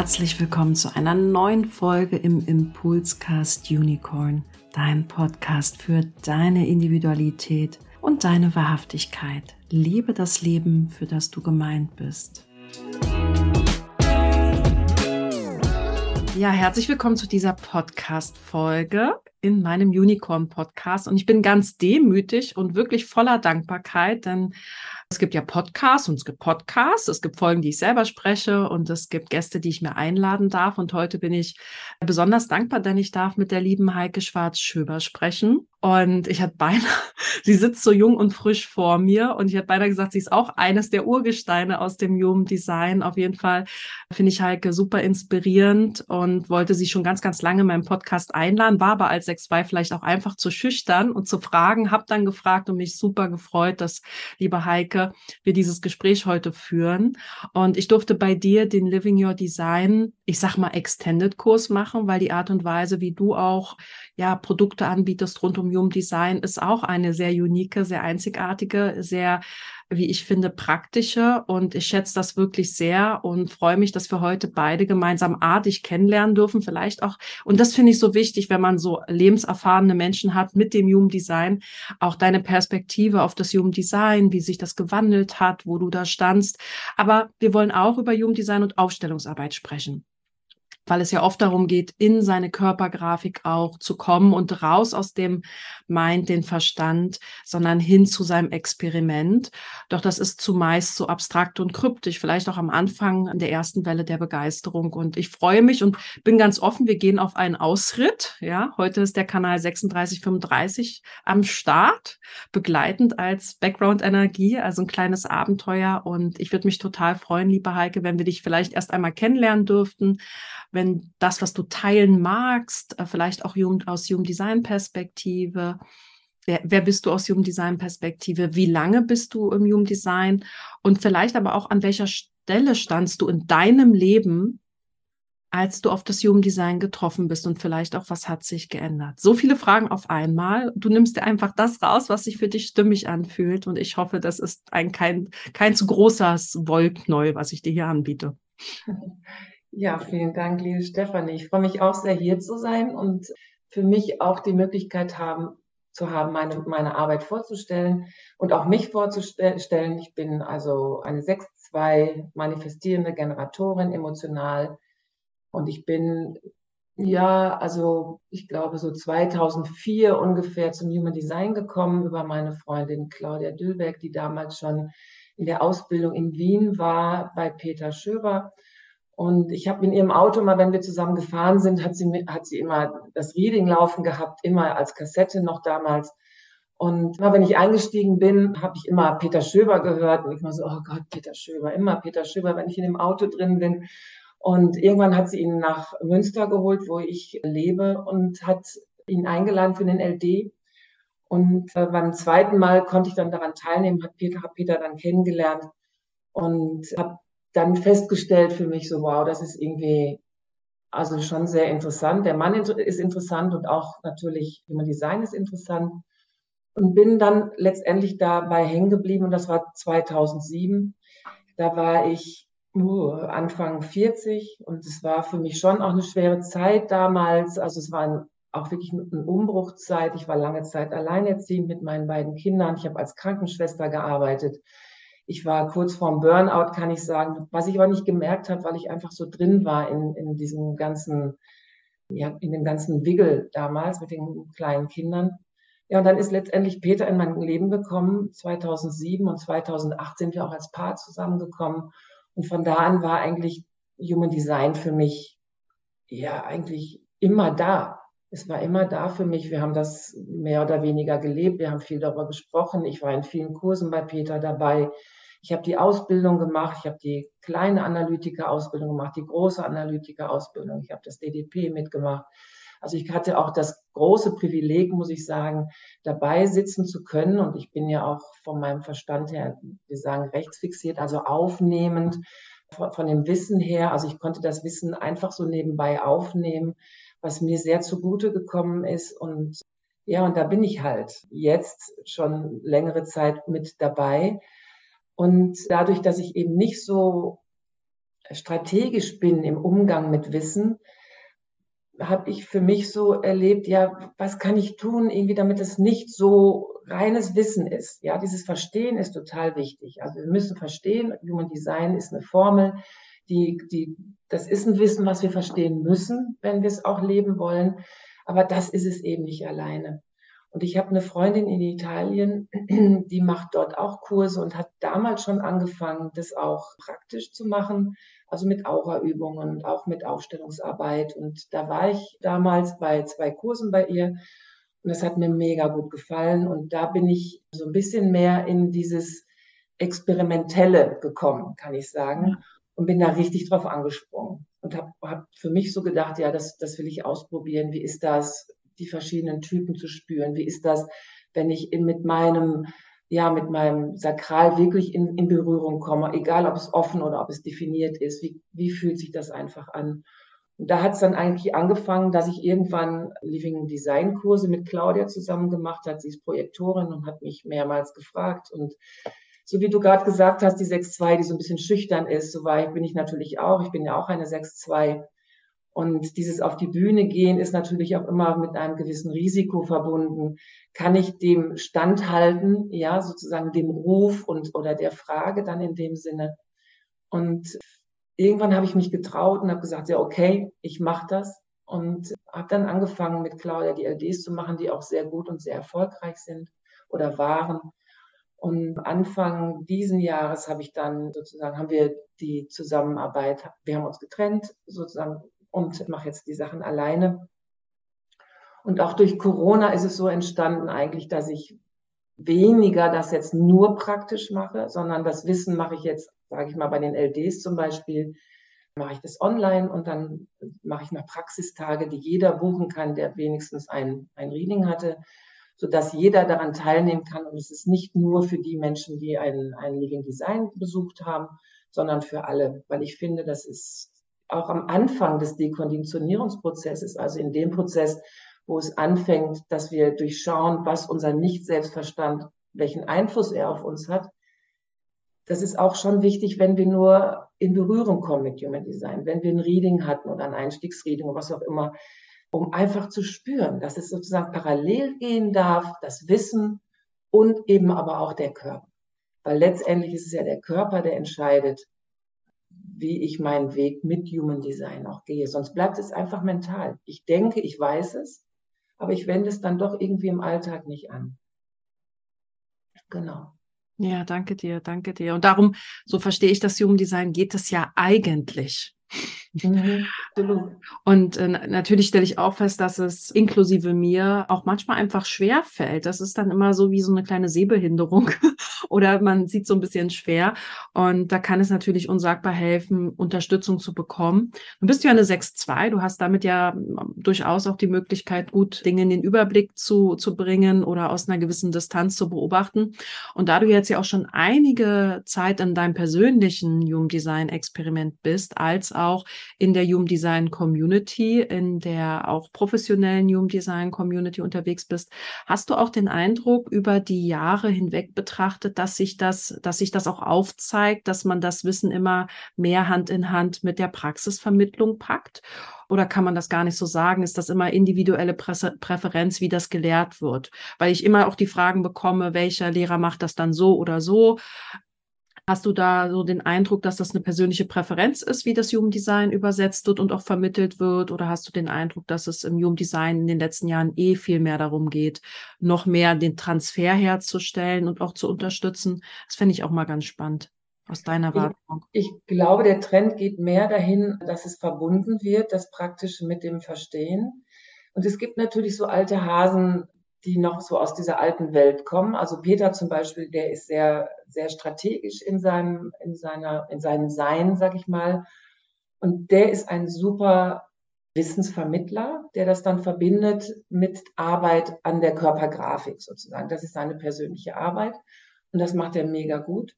herzlich willkommen zu einer neuen Folge im Impulscast Unicorn, dein Podcast für deine Individualität und deine Wahrhaftigkeit. Liebe das Leben, für das du gemeint bist. Ja, herzlich willkommen zu dieser Podcast-Folge in meinem Unicorn-Podcast. Und ich bin ganz demütig und wirklich voller Dankbarkeit, denn es gibt ja Podcasts und es gibt Podcasts, es gibt Folgen, die ich selber spreche und es gibt Gäste, die ich mir einladen darf. Und heute bin ich besonders dankbar, denn ich darf mit der lieben Heike Schwarz-Schöber sprechen. Und ich hatte beinahe, sie sitzt so jung und frisch vor mir und ich hatte beinahe gesagt, sie ist auch eines der Urgesteine aus dem Human Design. Auf jeden Fall finde ich Heike super inspirierend und wollte sie schon ganz, ganz lange in meinem Podcast einladen, war aber als 6.2 vielleicht auch einfach zu schüchtern und zu fragen, habe dann gefragt und mich super gefreut, dass, liebe Heike, wir dieses Gespräch heute führen. Und ich durfte bei dir den Living Your Design, ich sag mal, Extended Kurs machen, weil die Art und Weise, wie du auch ja, Produkte anbietest rund um Human Design, ist auch eine sehr unique, sehr einzigartige, sehr, wie ich finde, praktische. Und ich schätze das wirklich sehr und freue mich, dass wir heute beide gemeinsam A, dich kennenlernen dürfen, vielleicht auch. Und das finde ich so wichtig, wenn man so lebenserfahrene Menschen hat mit dem Human Design, auch deine Perspektive auf das Human Design, wie sich das gewandelt hat, wo du da standst. Aber wir wollen auch über Human Design und Aufstellungsarbeit sprechen weil es ja oft darum geht, in seine Körpergrafik auch zu kommen und raus aus dem Mind, den Verstand, sondern hin zu seinem Experiment. Doch das ist zumeist so abstrakt und kryptisch, vielleicht auch am Anfang der ersten Welle der Begeisterung. Und ich freue mich und bin ganz offen, wir gehen auf einen Ausritt. Ja, heute ist der Kanal 3635 am Start, begleitend als Background-Energie, also ein kleines Abenteuer. Und ich würde mich total freuen, liebe Heike, wenn wir dich vielleicht erst einmal kennenlernen dürften wenn das, was du teilen magst, äh, vielleicht auch aus Human Design Perspektive, wer, wer bist du aus Human Design Perspektive, wie lange bist du im Human Design und vielleicht aber auch an welcher Stelle standst du in deinem Leben, als du auf das Human Design getroffen bist und vielleicht auch, was hat sich geändert? So viele Fragen auf einmal. Du nimmst dir einfach das raus, was sich für dich stimmig anfühlt. Und ich hoffe, das ist ein kein, kein zu großes Wollknäuel, was ich dir hier anbiete. Ja, vielen Dank, liebe Stefanie. Ich freue mich auch sehr, hier zu sein und für mich auch die Möglichkeit haben, zu haben, meine, meine Arbeit vorzustellen und auch mich vorzustellen. Ich bin also eine 6-2 manifestierende Generatorin emotional und ich bin, ja, also ich glaube so 2004 ungefähr zum Human Design gekommen über meine Freundin Claudia Düllberg, die damals schon in der Ausbildung in Wien war bei Peter Schöber und ich habe in ihrem Auto mal, wenn wir zusammen gefahren sind, hat sie, hat sie immer das Reading laufen gehabt, immer als Kassette noch damals. Und immer wenn ich eingestiegen bin, habe ich immer Peter Schöber gehört. Und ich war so, oh Gott, Peter Schöber, immer Peter Schöber, wenn ich in dem Auto drin bin. Und irgendwann hat sie ihn nach Münster geholt, wo ich lebe, und hat ihn eingeladen für den LD. Und äh, beim zweiten Mal konnte ich dann daran teilnehmen, hat Peter, hab Peter dann kennengelernt und habe dann festgestellt für mich so, wow, das ist irgendwie also schon sehr interessant. Der Mann ist interessant und auch natürlich Human Design ist interessant. Und bin dann letztendlich dabei hängen geblieben und das war 2007. Da war ich uh, Anfang 40 und es war für mich schon auch eine schwere Zeit damals. Also es war ein, auch wirklich eine Umbruchzeit. Ich war lange Zeit alleinerziehend mit meinen beiden Kindern. Ich habe als Krankenschwester gearbeitet. Ich war kurz vorm Burnout, kann ich sagen, was ich aber nicht gemerkt habe, weil ich einfach so drin war in, in diesem ganzen, ja, in dem ganzen Wiggle damals mit den kleinen Kindern. Ja, und dann ist letztendlich Peter in mein Leben gekommen. 2007 und 2008 sind wir auch als Paar zusammengekommen. Und von da an war eigentlich Human Design für mich ja eigentlich immer da. Es war immer da für mich. Wir haben das mehr oder weniger gelebt. Wir haben viel darüber gesprochen. Ich war in vielen Kursen bei Peter dabei. Ich habe die Ausbildung gemacht, ich habe die kleine Analytiker-Ausbildung gemacht, die große Analytiker-Ausbildung, ich habe das DDP mitgemacht. Also ich hatte auch das große Privileg, muss ich sagen, dabei sitzen zu können. Und ich bin ja auch von meinem Verstand her, wir sagen rechtsfixiert, also aufnehmend von, von dem Wissen her. Also ich konnte das Wissen einfach so nebenbei aufnehmen, was mir sehr zugute gekommen ist. Und ja, und da bin ich halt jetzt schon längere Zeit mit dabei. Und dadurch, dass ich eben nicht so strategisch bin im Umgang mit Wissen, habe ich für mich so erlebt, ja, was kann ich tun, irgendwie, damit es nicht so reines Wissen ist. Ja, dieses Verstehen ist total wichtig. Also wir müssen verstehen, Human Design ist eine Formel, die, die, das ist ein Wissen, was wir verstehen müssen, wenn wir es auch leben wollen. Aber das ist es eben nicht alleine. Und ich habe eine Freundin in Italien, die macht dort auch Kurse und hat damals schon angefangen, das auch praktisch zu machen, also mit Aura-Übungen und auch mit Aufstellungsarbeit. Und da war ich damals bei zwei Kursen bei ihr und das hat mir mega gut gefallen. Und da bin ich so ein bisschen mehr in dieses Experimentelle gekommen, kann ich sagen, und bin da richtig drauf angesprungen und habe hab für mich so gedacht, ja, das, das will ich ausprobieren. Wie ist das, die verschiedenen Typen zu spüren? Wie ist das, wenn ich mit meinem ja, mit meinem Sakral wirklich in, in Berührung komme, egal ob es offen oder ob es definiert ist, wie, wie fühlt sich das einfach an? Und da hat es dann eigentlich angefangen, dass ich irgendwann Living Design Kurse mit Claudia zusammen gemacht hat. Sie ist Projektorin und hat mich mehrmals gefragt. Und so wie du gerade gesagt hast, die 6-2, die so ein bisschen schüchtern ist, so war ich, bin ich natürlich auch. Ich bin ja auch eine 6-2. Und dieses auf die Bühne gehen ist natürlich auch immer mit einem gewissen Risiko verbunden. Kann ich dem standhalten, ja, sozusagen dem Ruf und oder der Frage dann in dem Sinne? Und irgendwann habe ich mich getraut und habe gesagt, ja, okay, ich mache das und habe dann angefangen mit Claudia die LDs zu machen, die auch sehr gut und sehr erfolgreich sind oder waren. Und Anfang diesen Jahres habe ich dann sozusagen, haben wir die Zusammenarbeit, wir haben uns getrennt, sozusagen und mache jetzt die Sachen alleine. Und auch durch Corona ist es so entstanden eigentlich, dass ich weniger das jetzt nur praktisch mache, sondern das Wissen mache ich jetzt, sage ich mal, bei den LDs zum Beispiel, mache ich das online und dann mache ich noch Praxistage, die jeder buchen kann, der wenigstens ein, ein Reading hatte, sodass jeder daran teilnehmen kann. Und es ist nicht nur für die Menschen, die ein, ein Living Design besucht haben, sondern für alle, weil ich finde, das ist auch am Anfang des Dekonditionierungsprozesses, also in dem Prozess, wo es anfängt, dass wir durchschauen, was unser Nicht-Selbstverstand, welchen Einfluss er auf uns hat. Das ist auch schon wichtig, wenn wir nur in Berührung kommen mit Human Design, wenn wir ein Reading hatten oder ein Einstiegsreading oder was auch immer, um einfach zu spüren, dass es sozusagen parallel gehen darf, das Wissen und eben aber auch der Körper. Weil letztendlich ist es ja der Körper, der entscheidet, wie ich meinen Weg mit Human Design auch gehe. Sonst bleibt es einfach mental. Ich denke, ich weiß es, aber ich wende es dann doch irgendwie im Alltag nicht an. Genau. Ja, danke dir, danke dir. Und darum, so verstehe ich das Human Design, geht es ja eigentlich. Mhm, und äh, natürlich stelle ich auch fest, dass es inklusive mir auch manchmal einfach schwer fällt. Das ist dann immer so wie so eine kleine Sehbehinderung oder man sieht so ein bisschen schwer. Und da kann es natürlich unsagbar helfen, Unterstützung zu bekommen. Du bist ja eine 6-2, du hast damit ja ähm, durchaus auch die Möglichkeit, gut Dinge in den Überblick zu, zu bringen oder aus einer gewissen Distanz zu beobachten. Und da du jetzt ja auch schon einige Zeit in deinem persönlichen Human Design Experiment bist, als auch in der Human Design Community, in der auch professionellen Human Design Community unterwegs bist, hast du auch den Eindruck über die Jahre hinweg betrachtet, dass sich das, dass sich das auch aufzeigt, dass man das Wissen immer mehr Hand in Hand mit der Praxisvermittlung packt? Oder kann man das gar nicht so sagen? Ist das immer individuelle Präferenz, wie das gelehrt wird? Weil ich immer auch die Fragen bekomme, welcher Lehrer macht das dann so oder so? Hast du da so den Eindruck, dass das eine persönliche Präferenz ist, wie das Jugenddesign übersetzt wird und auch vermittelt wird? Oder hast du den Eindruck, dass es im Jugenddesign in den letzten Jahren eh viel mehr darum geht, noch mehr den Transfer herzustellen und auch zu unterstützen? Das fände ich auch mal ganz spannend aus deiner Wahrnehmung. Ich, ich glaube, der Trend geht mehr dahin, dass es verbunden wird, das Praktische mit dem Verstehen. Und es gibt natürlich so alte Hasen, die noch so aus dieser alten Welt kommen. Also Peter zum Beispiel, der ist sehr, sehr strategisch in seinem, in seiner, in seinem Sein, sag ich mal. Und der ist ein super Wissensvermittler, der das dann verbindet mit Arbeit an der Körpergrafik sozusagen. Das ist seine persönliche Arbeit und das macht er mega gut.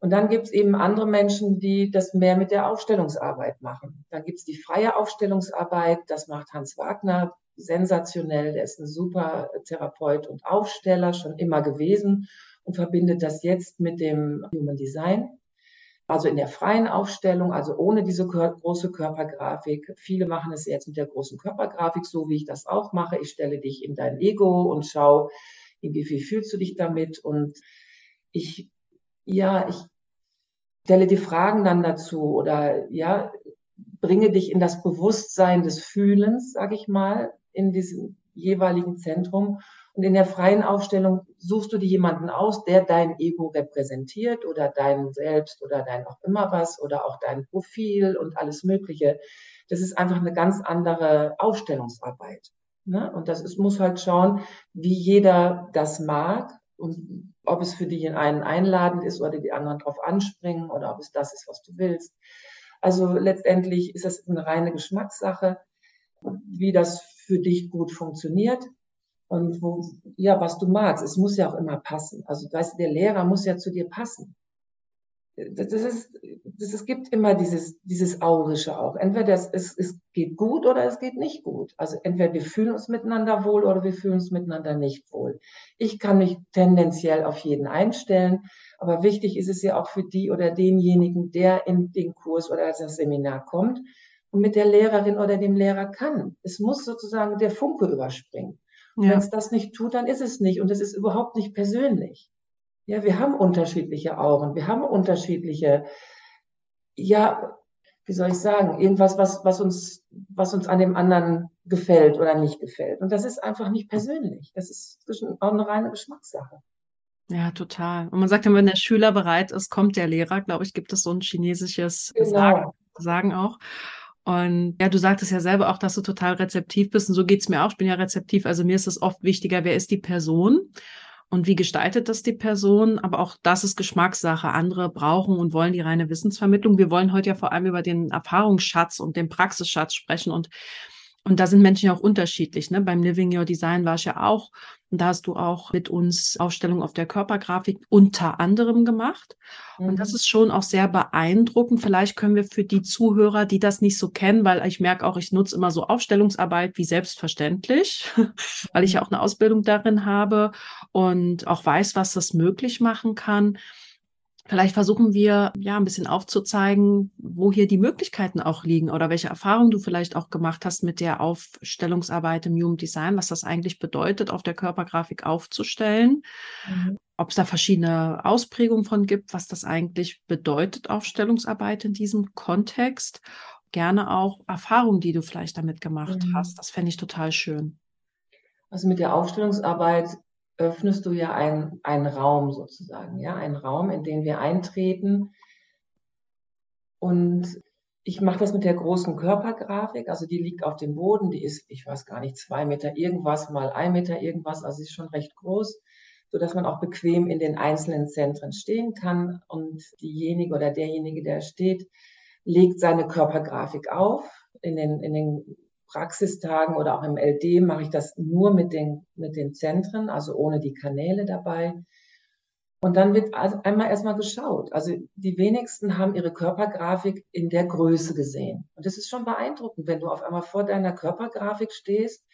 Und dann gibt es eben andere Menschen, die das mehr mit der Aufstellungsarbeit machen. Dann gibt es die freie Aufstellungsarbeit, das macht Hans Wagner sensationell. Der ist ein super Therapeut und Aufsteller, schon immer gewesen und verbindet das jetzt mit dem Human Design. also in der freien Aufstellung, also ohne diese große Körpergrafik. Viele machen es jetzt mit der großen Körpergrafik, so wie ich das auch mache. Ich stelle dich in dein Ego und schau, wie viel fühlst du dich damit? Und ich, ja, ich stelle die Fragen dann dazu oder ja, bringe dich in das Bewusstsein des Fühlens, sage ich mal, in diesem jeweiligen Zentrum. Und in der freien Aufstellung suchst du dir jemanden aus, der dein Ego repräsentiert oder dein Selbst oder dein auch immer was oder auch dein Profil und alles Mögliche. Das ist einfach eine ganz andere Aufstellungsarbeit. Ne? Und das ist, muss halt schauen, wie jeder das mag und ob es für dich in einen einladend ist oder die anderen drauf anspringen oder ob es das ist, was du willst. Also letztendlich ist das eine reine Geschmackssache, wie das für dich gut funktioniert und wo, ja, was du magst. Es muss ja auch immer passen. Also, weißt du, der Lehrer muss ja zu dir passen. Das ist, das, es gibt immer dieses, dieses Aurische auch. Entweder es, es, es geht gut oder es geht nicht gut. Also entweder wir fühlen uns miteinander wohl oder wir fühlen uns miteinander nicht wohl. Ich kann mich tendenziell auf jeden einstellen, aber wichtig ist es ja auch für die oder denjenigen, der in den Kurs oder das Seminar kommt mit der Lehrerin oder dem Lehrer kann. Es muss sozusagen der Funke überspringen. Und ja. wenn es das nicht tut, dann ist es nicht. Und es ist überhaupt nicht persönlich. Ja, wir haben unterschiedliche Augen. Wir haben unterschiedliche, ja, wie soll ich sagen, irgendwas, was, was uns, was uns an dem anderen gefällt oder nicht gefällt. Und das ist einfach nicht persönlich. Das ist auch eine reine Geschmackssache. Ja, total. Und man sagt immer, wenn der Schüler bereit ist, kommt der Lehrer. Glaube ich, gibt es so ein chinesisches genau. Sagen, Sagen auch. Und ja, du sagtest ja selber auch, dass du total rezeptiv bist. Und so geht's mir auch. Ich bin ja rezeptiv. Also mir ist es oft wichtiger, wer ist die Person und wie gestaltet das die Person. Aber auch das ist Geschmackssache. Andere brauchen und wollen die reine Wissensvermittlung. Wir wollen heute ja vor allem über den Erfahrungsschatz und den Praxisschatz sprechen. Und und da sind Menschen ja auch unterschiedlich. Ne? Beim Living Your Design war ich ja auch. Und da hast du auch mit uns Aufstellung auf der Körpergrafik unter anderem gemacht. Mhm. Und das mhm. ist schon auch sehr beeindruckend. Vielleicht können wir für die Zuhörer, die das nicht so kennen, weil ich merke auch, ich nutze immer so Aufstellungsarbeit wie selbstverständlich, weil ich ja mhm. auch eine Ausbildung darin habe und auch weiß, was das möglich machen kann. Vielleicht versuchen wir ja ein bisschen aufzuzeigen, wo hier die Möglichkeiten auch liegen oder welche Erfahrungen du vielleicht auch gemacht hast mit der Aufstellungsarbeit im Human Design, was das eigentlich bedeutet, auf der Körpergrafik aufzustellen. Mhm. Ob es da verschiedene Ausprägungen von gibt, was das eigentlich bedeutet, Aufstellungsarbeit in diesem Kontext. Gerne auch Erfahrungen, die du vielleicht damit gemacht mhm. hast. Das fände ich total schön. Also mit der Aufstellungsarbeit öffnest du ja einen, einen Raum sozusagen, ja, einen Raum, in den wir eintreten. Und ich mache das mit der großen Körpergrafik, also die liegt auf dem Boden, die ist, ich weiß gar nicht, zwei Meter irgendwas mal ein Meter irgendwas, also sie ist schon recht groß, so dass man auch bequem in den einzelnen Zentren stehen kann. Und diejenige oder derjenige, der steht, legt seine Körpergrafik auf in den, in den Praxistagen oder auch im LD mache ich das nur mit den, mit den Zentren, also ohne die Kanäle dabei. Und dann wird also einmal erstmal geschaut. Also die wenigsten haben ihre Körpergrafik in der Größe gesehen. Und das ist schon beeindruckend, wenn du auf einmal vor deiner Körpergrafik stehst,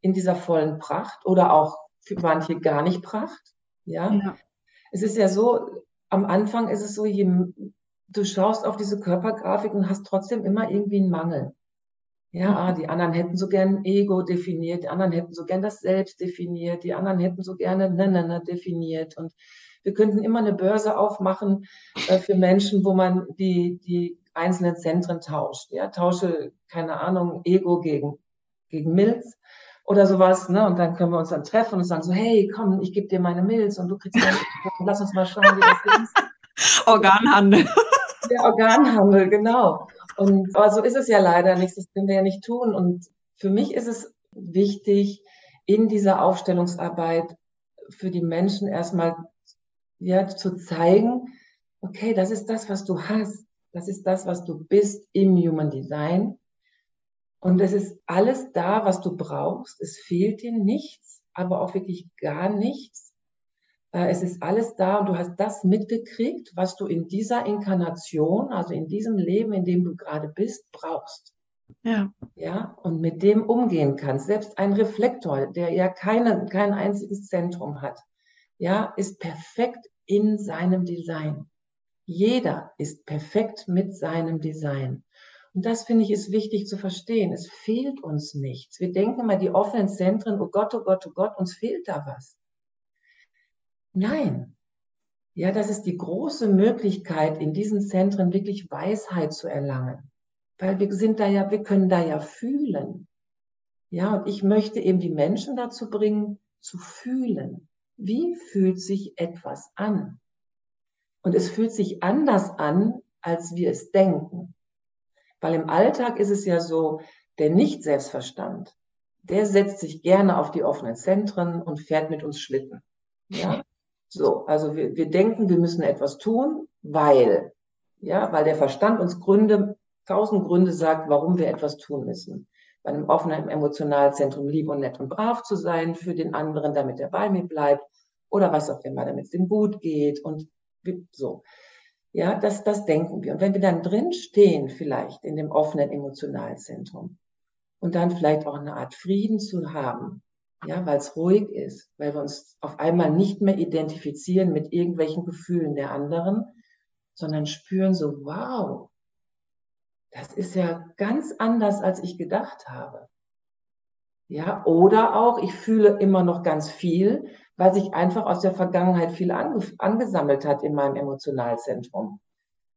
in dieser vollen Pracht oder auch für manche gar nicht Pracht. Ja. ja. Es ist ja so, am Anfang ist es so, je, du schaust auf diese Körpergrafik und hast trotzdem immer irgendwie einen Mangel. Ja, die anderen hätten so gern Ego definiert, die anderen hätten so gern das Selbst definiert, die anderen hätten so gerne ne, ne, definiert. Und wir könnten immer eine Börse aufmachen äh, für Menschen, wo man die, die einzelnen Zentren tauscht. Ja, tausche, keine Ahnung, Ego gegen, gegen Milz oder sowas, ne? Und dann können wir uns dann treffen und sagen so, hey, komm, ich gebe dir meine Milz und du kriegst meine, lass uns mal schauen, wie das ist. Organhandel. Der Organhandel, genau. Und, aber so ist es ja leider nicht, das können wir ja nicht tun. Und für mich ist es wichtig, in dieser Aufstellungsarbeit für die Menschen erstmal ja, zu zeigen, okay, das ist das, was du hast. Das ist das, was du bist im Human Design. Und es ist alles da, was du brauchst. Es fehlt dir nichts, aber auch wirklich gar nichts. Äh, es ist alles da und du hast das mitgekriegt, was du in dieser Inkarnation, also in diesem Leben, in dem du gerade bist, brauchst. Ja. Ja, und mit dem umgehen kannst. Selbst ein Reflektor, der ja keine, kein einziges Zentrum hat, ja, ist perfekt in seinem Design. Jeder ist perfekt mit seinem Design. Und das finde ich ist wichtig zu verstehen. Es fehlt uns nichts. Wir denken mal, die offenen Zentren, oh Gott, oh Gott, oh Gott, uns fehlt da was. Nein. Ja, das ist die große Möglichkeit, in diesen Zentren wirklich Weisheit zu erlangen. Weil wir sind da ja, wir können da ja fühlen. Ja, und ich möchte eben die Menschen dazu bringen, zu fühlen. Wie fühlt sich etwas an? Und es fühlt sich anders an, als wir es denken. Weil im Alltag ist es ja so, der Nicht-Selbstverstand, der setzt sich gerne auf die offenen Zentren und fährt mit uns Schlitten. Ja? So, also wir, wir denken, wir müssen etwas tun, weil, ja, weil der Verstand uns Gründe, tausend Gründe sagt, warum wir etwas tun müssen. Bei einem offenen Emotionalzentrum lieb und nett und brav zu sein für den anderen, damit er bei mir bleibt oder was auch immer, damit es ihm gut geht und so. Ja, das, das denken wir. Und wenn wir dann drin stehen, vielleicht in dem offenen Emotionalzentrum und dann vielleicht auch eine Art Frieden zu haben, ja, weil es ruhig ist, weil wir uns auf einmal nicht mehr identifizieren mit irgendwelchen Gefühlen der anderen, sondern spüren so, wow, das ist ja ganz anders, als ich gedacht habe. Ja, oder auch, ich fühle immer noch ganz viel, weil sich einfach aus der Vergangenheit viel ange angesammelt hat in meinem Emotionalzentrum.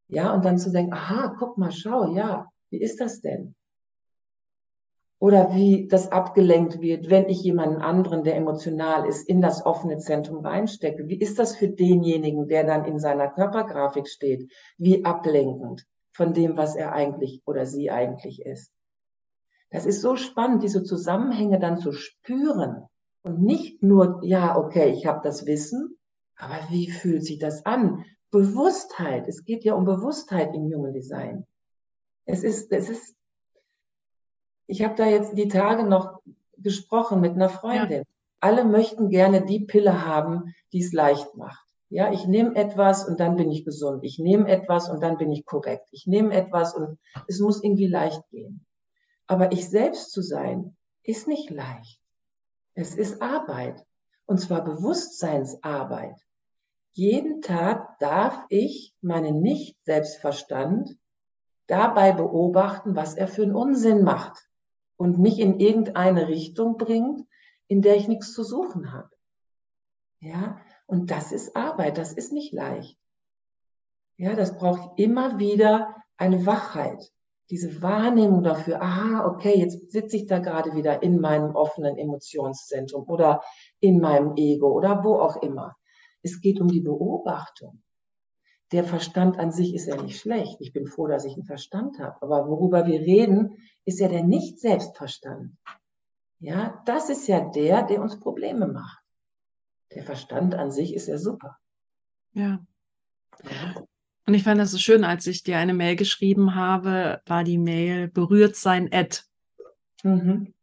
Ja, und dann zu denken, aha, guck mal, schau, ja, wie ist das denn? Oder wie das abgelenkt wird, wenn ich jemanden anderen, der emotional ist, in das offene Zentrum reinstecke. Wie ist das für denjenigen, der dann in seiner Körpergrafik steht? Wie ablenkend von dem, was er eigentlich oder sie eigentlich ist. Das ist so spannend, diese Zusammenhänge dann zu spüren und nicht nur, ja, okay, ich habe das Wissen, aber wie fühlt sich das an? Bewusstheit. Es geht ja um Bewusstheit im Human Design. Es ist, es ist, ich habe da jetzt die Tage noch gesprochen mit einer Freundin. Ja. Alle möchten gerne die Pille haben, die es leicht macht. Ja, ich nehme etwas und dann bin ich gesund. Ich nehme etwas und dann bin ich korrekt. Ich nehme etwas und es muss irgendwie leicht gehen. Aber ich selbst zu sein, ist nicht leicht. Es ist Arbeit. Und zwar Bewusstseinsarbeit. Jeden Tag darf ich meinen Nicht-Selbstverstand dabei beobachten, was er für einen Unsinn macht und mich in irgendeine Richtung bringt, in der ich nichts zu suchen habe. Ja, und das ist Arbeit, das ist nicht leicht. Ja, das braucht immer wieder eine Wachheit diese Wahrnehmung dafür, aha, okay, jetzt sitze ich da gerade wieder in meinem offenen Emotionszentrum oder in meinem Ego oder wo auch immer. Es geht um die Beobachtung. Der Verstand an sich ist ja nicht schlecht. Ich bin froh, dass ich einen Verstand habe. Aber worüber wir reden, ist ja der Nicht-Selbstverstand. Ja, das ist ja der, der uns Probleme macht. Der Verstand an sich ist ja super. Ja. ja. Und ich fand das so schön, als ich dir eine Mail geschrieben habe, war die Mail berührt sein Ad. Mhm.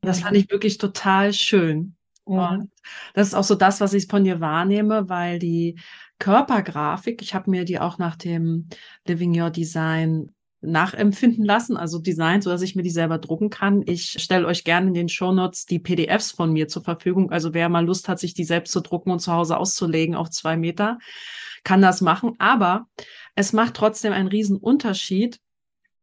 Das fand ich wirklich total schön. Mhm. Und das ist auch so das, was ich von dir wahrnehme, weil die Körpergrafik, ich habe mir die auch nach dem Living Your Design nachempfinden lassen, also Design, so dass ich mir die selber drucken kann. Ich stelle euch gerne in den Show Notes die PDFs von mir zur Verfügung. Also wer mal Lust hat, sich die selbst zu drucken und zu Hause auszulegen auf zwei Meter, kann das machen. Aber es macht trotzdem einen riesen Unterschied,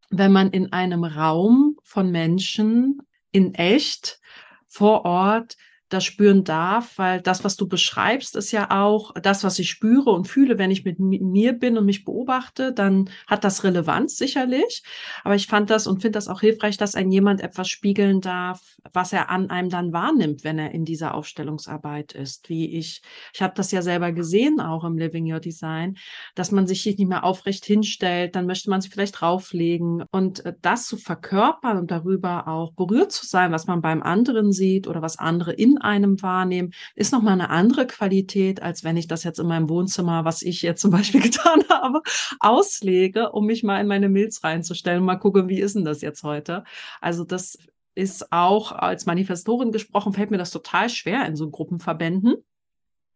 wenn man in einem Raum von Menschen in echt vor Ort das spüren darf, weil das, was du beschreibst, ist ja auch das, was ich spüre und fühle, wenn ich mit mir bin und mich beobachte, dann hat das Relevanz sicherlich. Aber ich fand das und finde das auch hilfreich, dass ein jemand etwas spiegeln darf, was er an einem dann wahrnimmt, wenn er in dieser Aufstellungsarbeit ist. Wie ich, ich habe das ja selber gesehen, auch im Living Your Design, dass man sich nicht mehr aufrecht hinstellt, dann möchte man sich vielleicht drauflegen und äh, das zu verkörpern und darüber auch berührt zu sein, was man beim anderen sieht oder was andere in einem wahrnehmen, ist nochmal eine andere Qualität, als wenn ich das jetzt in meinem Wohnzimmer, was ich jetzt zum Beispiel getan habe, auslege, um mich mal in meine Milz reinzustellen und mal gucken, wie ist denn das jetzt heute? Also das ist auch als Manifestorin gesprochen, fällt mir das total schwer in so Gruppenverbänden.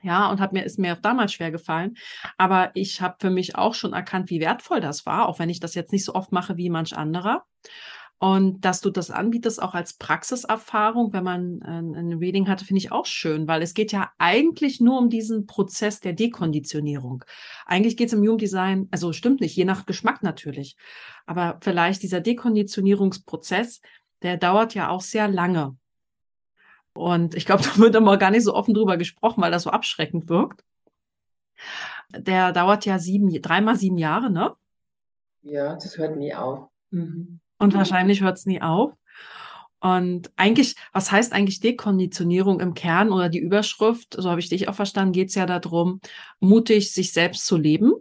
Ja, und hat mir, ist mir auch damals schwer gefallen. Aber ich habe für mich auch schon erkannt, wie wertvoll das war, auch wenn ich das jetzt nicht so oft mache wie manch anderer. Und dass du das anbietest, auch als Praxiserfahrung, wenn man ein, ein Reading hatte, finde ich auch schön, weil es geht ja eigentlich nur um diesen Prozess der Dekonditionierung. Eigentlich geht es im Human Design, also stimmt nicht, je nach Geschmack natürlich. Aber vielleicht dieser Dekonditionierungsprozess, der dauert ja auch sehr lange. Und ich glaube, da wird immer gar nicht so offen drüber gesprochen, weil das so abschreckend wirkt. Der dauert ja sieben, dreimal sieben Jahre, ne? Ja, das hört nie auf. Mhm. Und wahrscheinlich hört es nie auf. Und eigentlich, was heißt eigentlich Dekonditionierung im Kern oder die Überschrift, so habe ich dich auch verstanden, geht es ja darum, mutig sich selbst zu leben.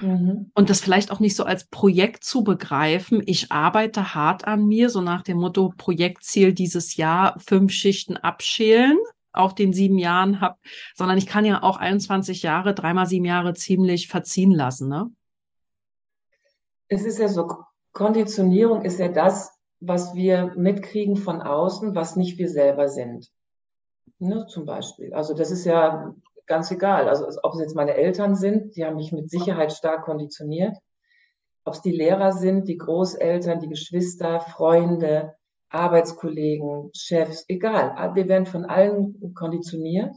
Mhm. Und das vielleicht auch nicht so als Projekt zu begreifen. Ich arbeite hart an mir, so nach dem Motto Projektziel dieses Jahr, fünf Schichten abschälen auf den sieben Jahren habe, sondern ich kann ja auch 21 Jahre, dreimal sieben Jahre ziemlich verziehen lassen. Ne? Es ist ja so, Konditionierung ist ja das, was wir mitkriegen von außen, was nicht wir selber sind. Ne, zum Beispiel. Also das ist ja ganz egal. Also ob es jetzt meine Eltern sind, die haben mich mit Sicherheit stark konditioniert. Ob es die Lehrer sind, die Großeltern, die Geschwister, Freunde, Arbeitskollegen, Chefs, egal. Wir werden von allen konditioniert.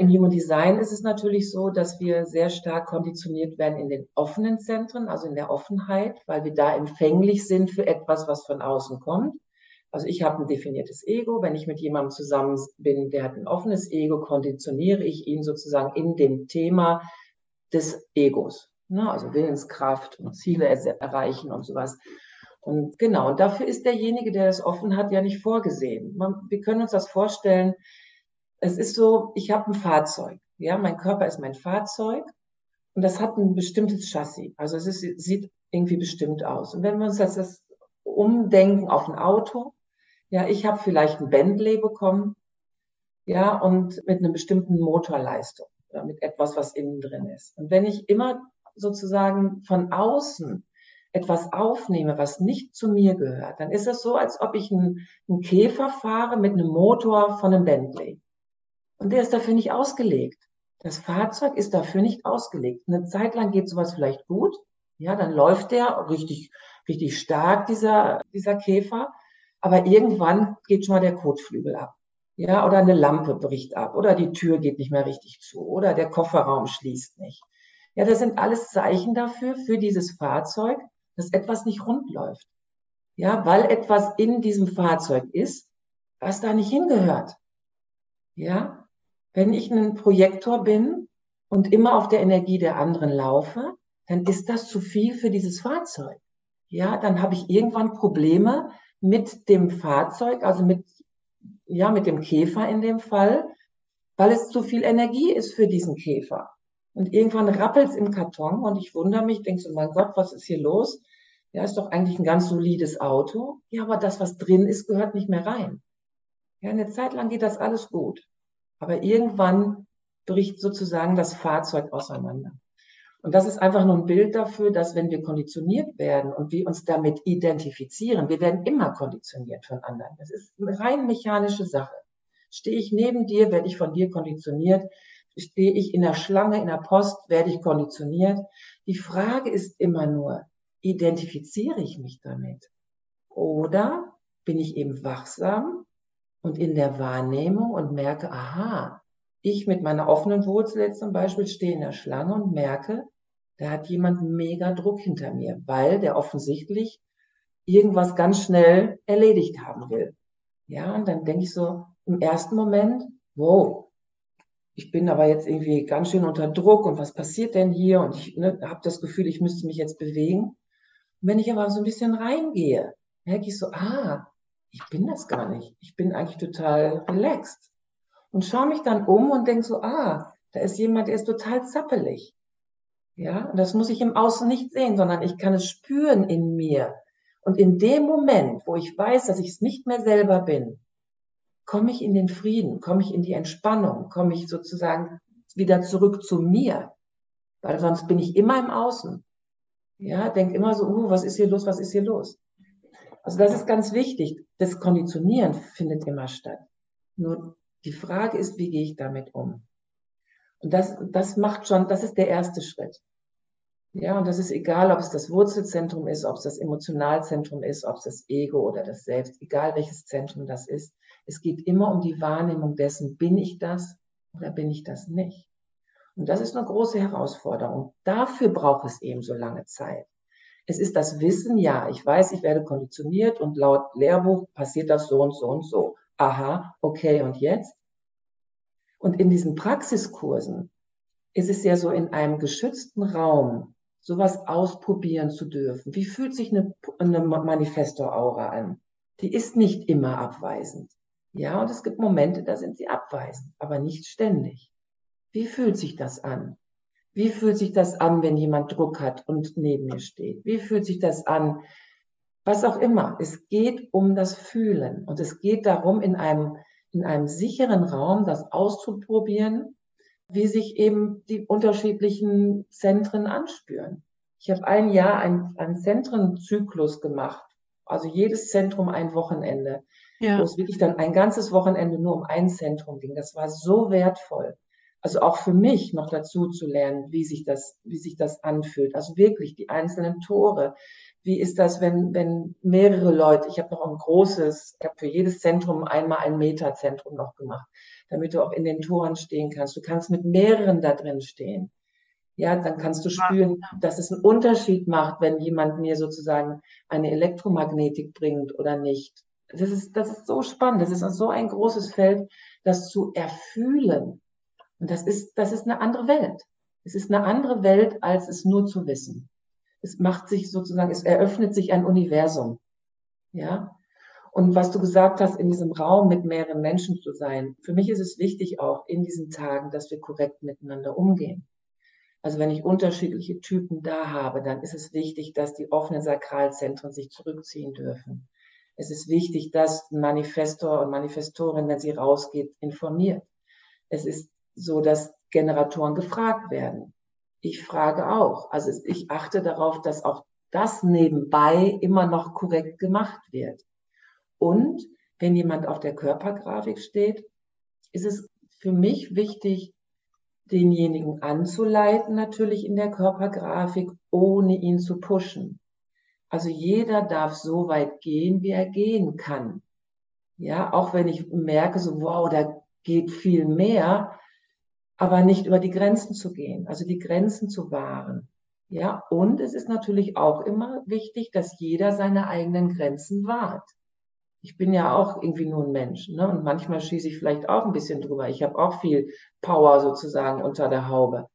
Im Human Design ist es natürlich so, dass wir sehr stark konditioniert werden in den offenen Zentren, also in der Offenheit, weil wir da empfänglich sind für etwas, was von außen kommt. Also ich habe ein definiertes Ego. Wenn ich mit jemandem zusammen bin, der hat ein offenes Ego, konditioniere ich ihn sozusagen in dem Thema des Egos. Ne? Also Willenskraft und Ziele erreichen und sowas. Und genau, und dafür ist derjenige, der das offen hat, ja nicht vorgesehen. Man, wir können uns das vorstellen, es ist so, ich habe ein Fahrzeug. Ja, mein Körper ist mein Fahrzeug und das hat ein bestimmtes Chassis. Also es ist, sieht irgendwie bestimmt aus. Und wenn wir uns das, das umdenken auf ein Auto, ja, ich habe vielleicht ein Bentley bekommen, ja, und mit einer bestimmten Motorleistung oder mit etwas, was innen drin ist. Und wenn ich immer sozusagen von außen etwas aufnehme, was nicht zu mir gehört, dann ist es so, als ob ich einen, einen Käfer fahre mit einem Motor von einem Bentley. Und der ist dafür nicht ausgelegt. Das Fahrzeug ist dafür nicht ausgelegt. Eine Zeit lang geht sowas vielleicht gut. Ja, dann läuft der richtig, richtig stark, dieser, dieser Käfer. Aber irgendwann geht schon mal der Kotflügel ab. Ja, oder eine Lampe bricht ab. Oder die Tür geht nicht mehr richtig zu. Oder der Kofferraum schließt nicht. Ja, das sind alles Zeichen dafür, für dieses Fahrzeug, dass etwas nicht rund läuft. Ja, weil etwas in diesem Fahrzeug ist, was da nicht hingehört. Ja, wenn ich ein Projektor bin und immer auf der Energie der anderen laufe, dann ist das zu viel für dieses Fahrzeug. Ja, dann habe ich irgendwann Probleme mit dem Fahrzeug, also mit, ja, mit dem Käfer in dem Fall, weil es zu viel Energie ist für diesen Käfer. Und irgendwann rappelt es im Karton und ich wundere mich, denke so, mein Gott, was ist hier los? Ja, ist doch eigentlich ein ganz solides Auto. Ja, aber das, was drin ist, gehört nicht mehr rein. Ja, eine Zeit lang geht das alles gut. Aber irgendwann bricht sozusagen das Fahrzeug auseinander. Und das ist einfach nur ein Bild dafür, dass wenn wir konditioniert werden und wir uns damit identifizieren, wir werden immer konditioniert von anderen. Das ist eine rein mechanische Sache. Stehe ich neben dir, werde ich von dir konditioniert. Stehe ich in der Schlange, in der Post, werde ich konditioniert. Die Frage ist immer nur, identifiziere ich mich damit? Oder bin ich eben wachsam und in der Wahrnehmung und merke, aha, ich mit meiner offenen Wurzel jetzt zum Beispiel stehe in der Schlange und merke, da hat jemand mega Druck hinter mir, weil der offensichtlich irgendwas ganz schnell erledigt haben will. Ja, und dann denke ich so im ersten Moment, wow, ich bin aber jetzt irgendwie ganz schön unter Druck und was passiert denn hier? Und ich ne, habe das Gefühl, ich müsste mich jetzt bewegen. Und wenn ich aber so ein bisschen reingehe, merke ich so, ah, ich bin das gar nicht. Ich bin eigentlich total relaxed. Und schaue mich dann um und denke so, ah, da ist jemand, der ist total zappelig. Ja, und das muss ich im Außen nicht sehen, sondern ich kann es spüren in mir. Und in dem Moment, wo ich weiß, dass ich es nicht mehr selber bin, komme ich in den Frieden, komme ich in die Entspannung, komme ich sozusagen wieder zurück zu mir. Weil sonst bin ich immer im Außen. Ja, denk immer so, uh, was ist hier los, was ist hier los? Also das ist ganz wichtig. Das Konditionieren findet immer statt. Nur die Frage ist, wie gehe ich damit um? Und das, das macht schon, das ist der erste Schritt. Ja, und das ist egal, ob es das Wurzelzentrum ist, ob es das Emotionalzentrum ist, ob es das Ego oder das Selbst, egal welches Zentrum das ist. Es geht immer um die Wahrnehmung dessen, bin ich das oder bin ich das nicht? Und das ist eine große Herausforderung. Dafür braucht es eben so lange Zeit. Es ist das Wissen, ja, ich weiß, ich werde konditioniert und laut Lehrbuch passiert das so und so und so. Aha, okay, und jetzt? Und in diesen Praxiskursen ist es ja so in einem geschützten Raum, sowas ausprobieren zu dürfen. Wie fühlt sich eine, eine Manifestor-Aura an? Die ist nicht immer abweisend. Ja, und es gibt Momente, da sind sie abweisend, aber nicht ständig. Wie fühlt sich das an? Wie fühlt sich das an, wenn jemand Druck hat und neben mir steht? Wie fühlt sich das an? Was auch immer. Es geht um das Fühlen und es geht darum, in einem, in einem sicheren Raum das auszuprobieren wie sich eben die unterschiedlichen Zentren anspüren. Ich habe ein Jahr einen, einen Zentrenzyklus gemacht, also jedes Zentrum ein Wochenende, ja. wo es wirklich dann ein ganzes Wochenende nur um ein Zentrum ging. Das war so wertvoll. Also auch für mich noch dazu zu lernen, wie sich das, wie sich das anfühlt. Also wirklich die einzelnen Tore. Wie ist das, wenn, wenn mehrere Leute, ich habe noch ein großes, ich habe für jedes Zentrum einmal ein Metazentrum noch gemacht damit du auch in den Toren stehen kannst. Du kannst mit mehreren da drin stehen. Ja, dann kannst du spüren, dass es einen Unterschied macht, wenn jemand mir sozusagen eine Elektromagnetik bringt oder nicht. Das ist, das ist so spannend. Das ist so ein großes Feld, das zu erfühlen. Und das ist, das ist eine andere Welt. Es ist eine andere Welt, als es nur zu wissen. Es macht sich sozusagen, es eröffnet sich ein Universum. Ja, und was du gesagt hast, in diesem Raum mit mehreren Menschen zu sein, für mich ist es wichtig auch in diesen Tagen, dass wir korrekt miteinander umgehen. Also wenn ich unterschiedliche Typen da habe, dann ist es wichtig, dass die offenen Sakralzentren sich zurückziehen dürfen. Es ist wichtig, dass ein Manifestor und Manifestorin, wenn sie rausgeht, informiert. Es ist so, dass Generatoren gefragt werden. Ich frage auch. Also ich achte darauf, dass auch das nebenbei immer noch korrekt gemacht wird. Und wenn jemand auf der Körpergrafik steht, ist es für mich wichtig, denjenigen anzuleiten, natürlich in der Körpergrafik, ohne ihn zu pushen. Also jeder darf so weit gehen, wie er gehen kann. Ja, auch wenn ich merke, so, wow, da geht viel mehr, aber nicht über die Grenzen zu gehen, also die Grenzen zu wahren. Ja, und es ist natürlich auch immer wichtig, dass jeder seine eigenen Grenzen wahrt ich bin ja auch irgendwie nur ein Mensch. Ne? Und manchmal schieße ich vielleicht auch ein bisschen drüber. Ich habe auch viel Power sozusagen unter der Haube.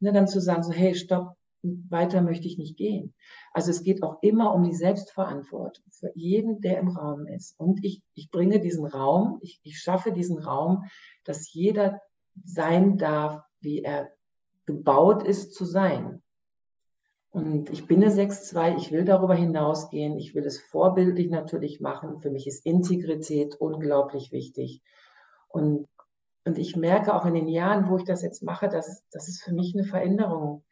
Ne? Dann zu sagen, so, hey, stopp, weiter möchte ich nicht gehen. Also es geht auch immer um die Selbstverantwortung für jeden, der im Raum ist. Und ich, ich bringe diesen Raum, ich, ich schaffe diesen Raum, dass jeder sein darf, wie er gebaut ist zu sein. Und ich bin eine 6-2, ich will darüber hinausgehen, ich will es vorbildlich natürlich machen. Für mich ist Integrität unglaublich wichtig. Und, und ich merke auch in den Jahren, wo ich das jetzt mache, dass, dass es für mich eine Veränderung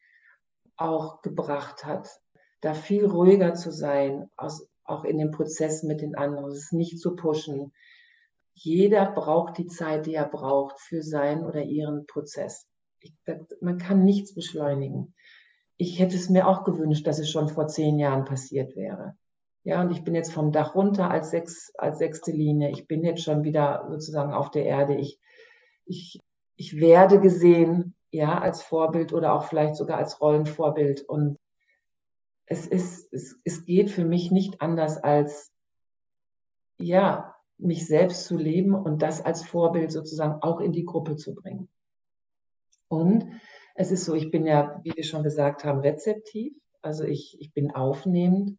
auch gebracht hat, da viel ruhiger zu sein, aus, auch in dem Prozess mit den anderen, es nicht zu pushen. Jeder braucht die Zeit, die er braucht für seinen oder ihren Prozess. Ich, man kann nichts beschleunigen ich hätte es mir auch gewünscht, dass es schon vor zehn Jahren passiert wäre. Ja, und ich bin jetzt vom Dach runter als, sechs, als sechste Linie. Ich bin jetzt schon wieder sozusagen auf der Erde. Ich, ich, ich werde gesehen, ja, als Vorbild oder auch vielleicht sogar als Rollenvorbild. Und es ist, es, es geht für mich nicht anders als, ja, mich selbst zu leben und das als Vorbild sozusagen auch in die Gruppe zu bringen. Und es ist so, ich bin ja, wie wir schon gesagt haben, rezeptiv. Also ich, ich bin aufnehmend.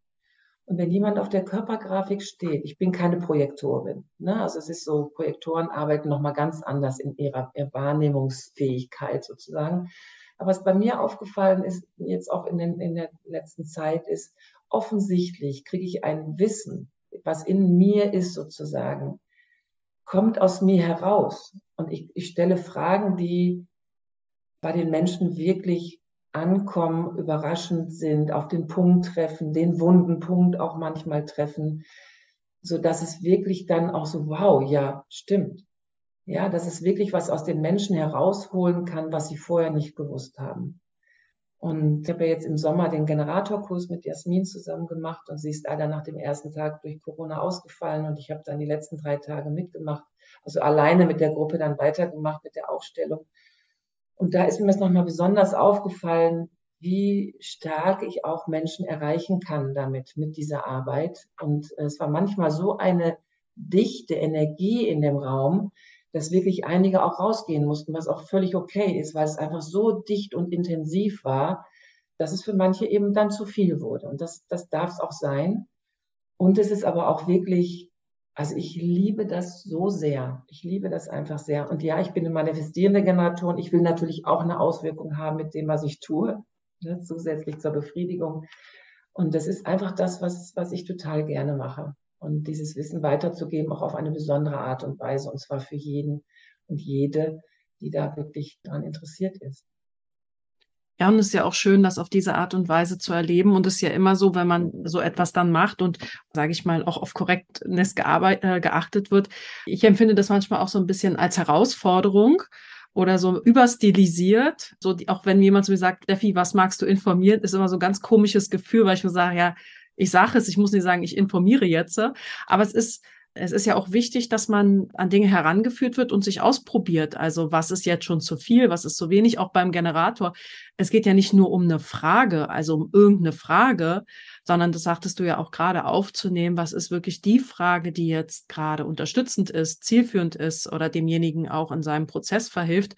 Und wenn jemand auf der Körpergrafik steht, ich bin keine Projektorin. Ne? Also es ist so, Projektoren arbeiten nochmal ganz anders in ihrer, ihrer Wahrnehmungsfähigkeit sozusagen. Aber was bei mir aufgefallen ist, jetzt auch in, den, in der letzten Zeit, ist, offensichtlich kriege ich ein Wissen, was in mir ist sozusagen, kommt aus mir heraus. Und ich, ich stelle Fragen, die bei den Menschen wirklich ankommen, überraschend sind, auf den Punkt treffen, den wunden Punkt auch manchmal treffen, so dass es wirklich dann auch so, wow, ja, stimmt. Ja, dass es wirklich was aus den Menschen herausholen kann, was sie vorher nicht gewusst haben. Und ich habe ja jetzt im Sommer den Generatorkurs mit Jasmin zusammen gemacht und sie ist leider nach dem ersten Tag durch Corona ausgefallen und ich habe dann die letzten drei Tage mitgemacht, also alleine mit der Gruppe dann weitergemacht mit der Aufstellung. Und da ist mir das nochmal besonders aufgefallen, wie stark ich auch Menschen erreichen kann damit, mit dieser Arbeit. Und es war manchmal so eine dichte Energie in dem Raum, dass wirklich einige auch rausgehen mussten, was auch völlig okay ist, weil es einfach so dicht und intensiv war, dass es für manche eben dann zu viel wurde. Und das, das darf es auch sein. Und es ist aber auch wirklich, also ich liebe das so sehr. Ich liebe das einfach sehr. Und ja, ich bin eine manifestierende Generatorin. Ich will natürlich auch eine Auswirkung haben mit dem, was ich tue, ne, zusätzlich zur Befriedigung. Und das ist einfach das, was, was ich total gerne mache und dieses Wissen weiterzugeben, auch auf eine besondere Art und Weise, und zwar für jeden und jede, die da wirklich daran interessiert ist. Ja, und es ist ja auch schön, das auf diese Art und Weise zu erleben. Und es ist ja immer so, wenn man so etwas dann macht und, sage ich mal, auch auf Korrektness äh, geachtet wird. Ich empfinde das manchmal auch so ein bisschen als Herausforderung oder so überstilisiert. So, die, auch wenn jemand zu mir sagt, Steffi, was magst du informieren, ist immer so ein ganz komisches Gefühl, weil ich mir sage, ja, ich sage es, ich muss nicht sagen, ich informiere jetzt, aber es ist, es ist ja auch wichtig, dass man an Dinge herangeführt wird und sich ausprobiert. Also was ist jetzt schon zu viel, was ist zu wenig, auch beim Generator. Es geht ja nicht nur um eine Frage, also um irgendeine Frage, sondern das sagtest du ja auch gerade aufzunehmen, was ist wirklich die Frage, die jetzt gerade unterstützend ist, zielführend ist oder demjenigen auch in seinem Prozess verhilft.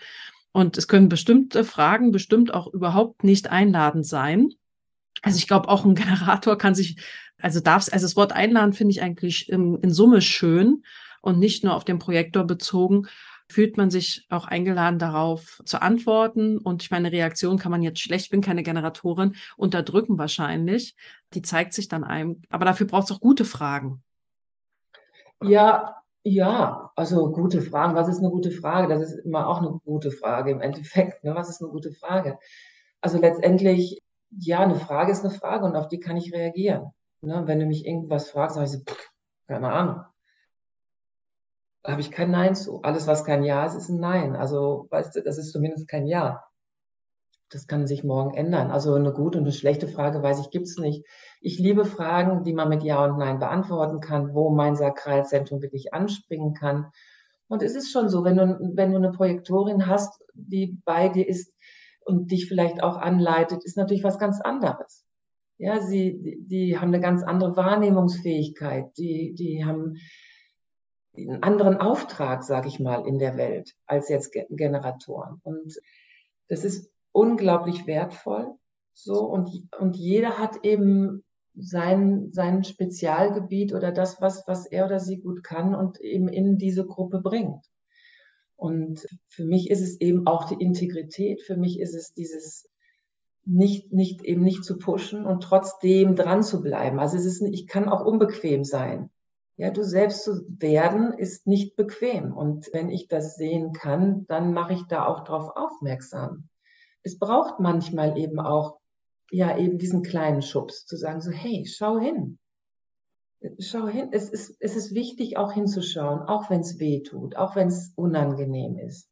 Und es können bestimmte Fragen bestimmt auch überhaupt nicht einladend sein. Also ich glaube, auch ein Generator kann sich, also darf also das Wort einladen finde ich eigentlich in, in Summe schön und nicht nur auf den Projektor bezogen, fühlt man sich auch eingeladen darauf zu antworten. Und ich meine, Reaktion kann man jetzt schlecht, ich bin keine Generatorin, unterdrücken wahrscheinlich. Die zeigt sich dann einem. Aber dafür braucht es auch gute Fragen. Ja, ja, also gute Fragen. Was ist eine gute Frage? Das ist immer auch eine gute Frage im Endeffekt. Ne? Was ist eine gute Frage? Also letztendlich ja, eine Frage ist eine Frage und auf die kann ich reagieren. Ne? Wenn du mich irgendwas fragst, sage ich so, pff, keine Ahnung. Da habe ich kein Nein zu. Alles, was kein Ja ist, ist ein Nein. Also, weißt du, das ist zumindest kein Ja. Das kann sich morgen ändern. Also eine gute und eine schlechte Frage, weiß ich, gibt es nicht. Ich liebe Fragen, die man mit Ja und Nein beantworten kann, wo mein Sakralzentrum wirklich anspringen kann. Und es ist schon so, wenn du, wenn du eine Projektorin hast, die bei dir ist, und dich vielleicht auch anleitet, ist natürlich was ganz anderes. Ja, sie, die, haben eine ganz andere Wahrnehmungsfähigkeit, die, die haben einen anderen Auftrag, sage ich mal, in der Welt als jetzt Generatoren. Und das ist unglaublich wertvoll. So, und, und jeder hat eben sein, sein Spezialgebiet oder das, was, was er oder sie gut kann und eben in diese Gruppe bringt. Und für mich ist es eben auch die Integrität. Für mich ist es dieses nicht, nicht, eben nicht zu pushen und trotzdem dran zu bleiben. Also es ist, ich kann auch unbequem sein. Ja, du selbst zu werden ist nicht bequem. Und wenn ich das sehen kann, dann mache ich da auch drauf aufmerksam. Es braucht manchmal eben auch, ja, eben diesen kleinen Schubs zu sagen, so, hey, schau hin schau hin, es ist, es ist wichtig, auch hinzuschauen, auch wenn es weh tut, auch wenn es unangenehm ist.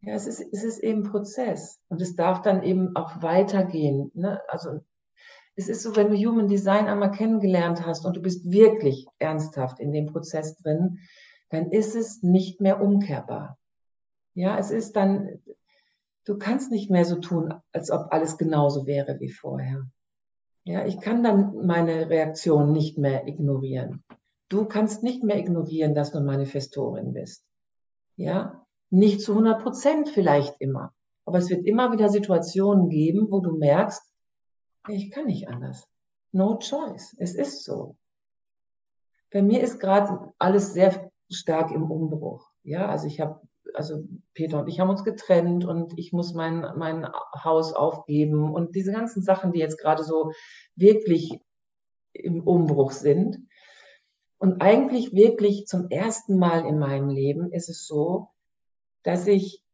Ja, es ist, es ist eben Prozess und es darf dann eben auch weitergehen. Ne? Also es ist so, wenn du Human Design einmal kennengelernt hast und du bist wirklich ernsthaft in dem Prozess drin, dann ist es nicht mehr umkehrbar. Ja, es ist dann, du kannst nicht mehr so tun, als ob alles genauso wäre wie vorher. Ja, ich kann dann meine Reaktion nicht mehr ignorieren. Du kannst nicht mehr ignorieren, dass du Manifestorin bist. Ja, nicht zu 100 Prozent vielleicht immer. Aber es wird immer wieder Situationen geben, wo du merkst, ich kann nicht anders. No choice. Es ist so. Bei mir ist gerade alles sehr stark im Umbruch. Ja, also ich habe also Peter und ich haben uns getrennt und ich muss mein, mein Haus aufgeben und diese ganzen Sachen, die jetzt gerade so wirklich im Umbruch sind. Und eigentlich wirklich zum ersten Mal in meinem Leben ist es so, dass ich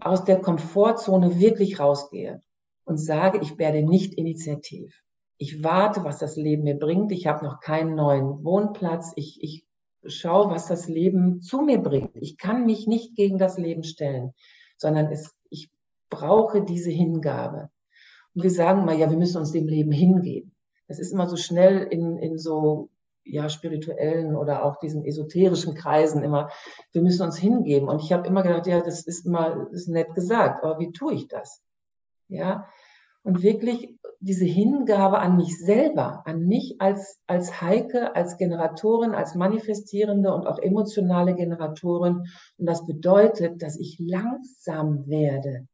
aus der Komfortzone wirklich rausgehe und sage, ich werde nicht initiativ. Ich warte, was das Leben mir bringt. Ich habe noch keinen neuen Wohnplatz. Ich, ich schaue, was das Leben zu mir bringt. Ich kann mich nicht gegen das Leben stellen, sondern es, ich brauche diese Hingabe. Und wir sagen mal, ja, wir müssen uns dem Leben hingeben. Das ist immer so schnell in, in so ja, spirituellen oder auch diesen esoterischen Kreisen immer, wir müssen uns hingeben. Und ich habe immer gedacht, ja, das ist immer das ist nett gesagt, aber wie tue ich das? Ja, und wirklich diese Hingabe an mich selber, an mich als, als Heike, als Generatorin, als manifestierende und auch emotionale Generatorin. Und das bedeutet, dass ich langsam werde,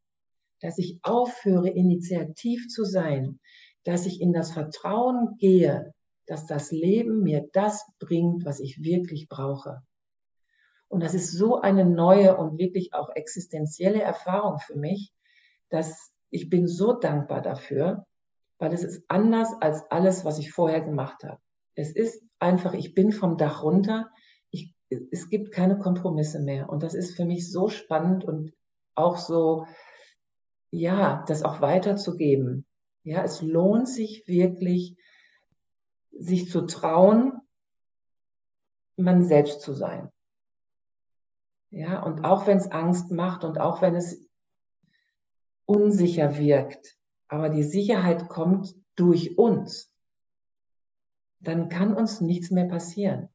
dass ich aufhöre, initiativ zu sein, dass ich in das Vertrauen gehe, dass das Leben mir das bringt, was ich wirklich brauche. Und das ist so eine neue und wirklich auch existenzielle Erfahrung für mich, dass ich bin so dankbar dafür, weil es ist anders als alles, was ich vorher gemacht habe. Es ist einfach, ich bin vom Dach runter. Ich, es gibt keine Kompromisse mehr. Und das ist für mich so spannend und auch so, ja, das auch weiterzugeben. Ja, es lohnt sich wirklich, sich zu trauen, man selbst zu sein. Ja, und auch wenn es Angst macht und auch wenn es unsicher wirkt, aber die Sicherheit kommt durch uns, dann kann uns nichts mehr passieren.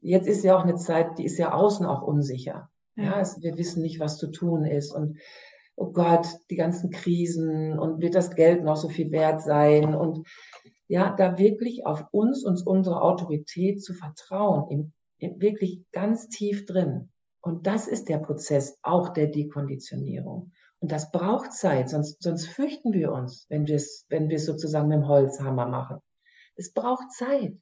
Jetzt ist ja auch eine Zeit, die ist ja außen auch unsicher. Ja, ja es, wir wissen nicht, was zu tun ist und oh Gott, die ganzen Krisen und wird das Geld noch so viel wert sein und ja, da wirklich auf uns und unsere Autorität zu vertrauen, im, im, wirklich ganz tief drin. Und das ist der Prozess auch der Dekonditionierung. Und das braucht Zeit, sonst, sonst fürchten wir uns, wenn wir es wenn wir es sozusagen mit dem Holzhammer machen. Es braucht Zeit,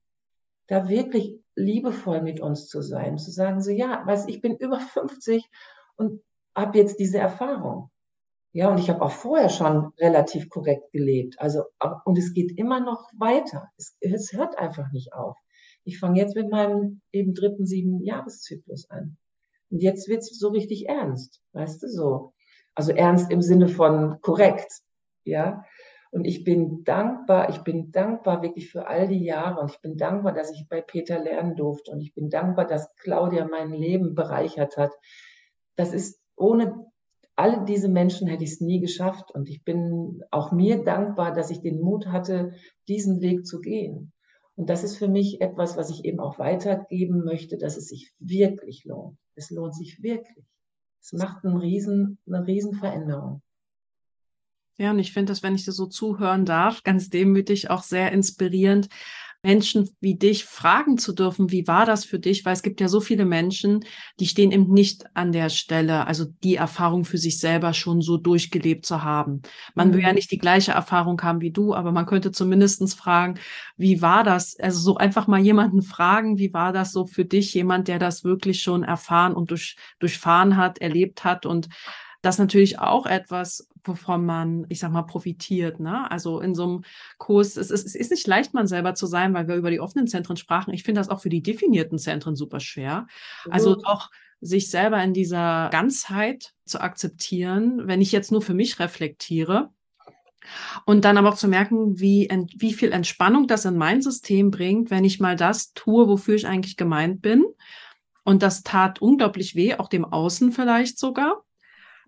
da wirklich liebevoll mit uns zu sein, zu sagen, so ja, weiß ich bin über 50 und habe jetzt diese Erfahrung. Ja, und ich habe auch vorher schon relativ korrekt gelebt. Also, und es geht immer noch weiter. Es, es hört einfach nicht auf. Ich fange jetzt mit meinem eben dritten sieben Jahreszyklus an. Und jetzt wird's so richtig ernst, weißt du so. Also ernst im Sinne von korrekt, ja. Und ich bin dankbar, ich bin dankbar wirklich für all die Jahre und ich bin dankbar, dass ich bei Peter lernen durfte und ich bin dankbar, dass Claudia mein Leben bereichert hat. Das ist ohne alle diese Menschen hätte ich es nie geschafft. Und ich bin auch mir dankbar, dass ich den Mut hatte, diesen Weg zu gehen. Und das ist für mich etwas, was ich eben auch weitergeben möchte, dass es sich wirklich lohnt. Es lohnt sich wirklich. Es macht einen riesen, eine riesen Veränderung. Ja, und ich finde das, wenn ich dir so zuhören darf, ganz demütig auch sehr inspirierend, Menschen wie dich fragen zu dürfen, wie war das für dich? Weil es gibt ja so viele Menschen, die stehen eben nicht an der Stelle, also die Erfahrung für sich selber schon so durchgelebt zu haben. Man mhm. will ja mhm. nicht die gleiche Erfahrung haben wie du, aber man könnte zumindestens fragen, wie war das? Also so einfach mal jemanden fragen, wie war das so für dich? Jemand, der das wirklich schon erfahren und durch, durchfahren hat, erlebt hat und das natürlich auch etwas, wovon man, ich sag mal, profitiert. Ne? Also in so einem Kurs, es ist, es ist nicht leicht, man selber zu sein, weil wir über die offenen Zentren sprachen. Ich finde das auch für die definierten Zentren super schwer. Also auch sich selber in dieser Ganzheit zu akzeptieren, wenn ich jetzt nur für mich reflektiere, und dann aber auch zu merken, wie, wie viel Entspannung das in mein System bringt, wenn ich mal das tue, wofür ich eigentlich gemeint bin. Und das tat unglaublich weh, auch dem Außen vielleicht sogar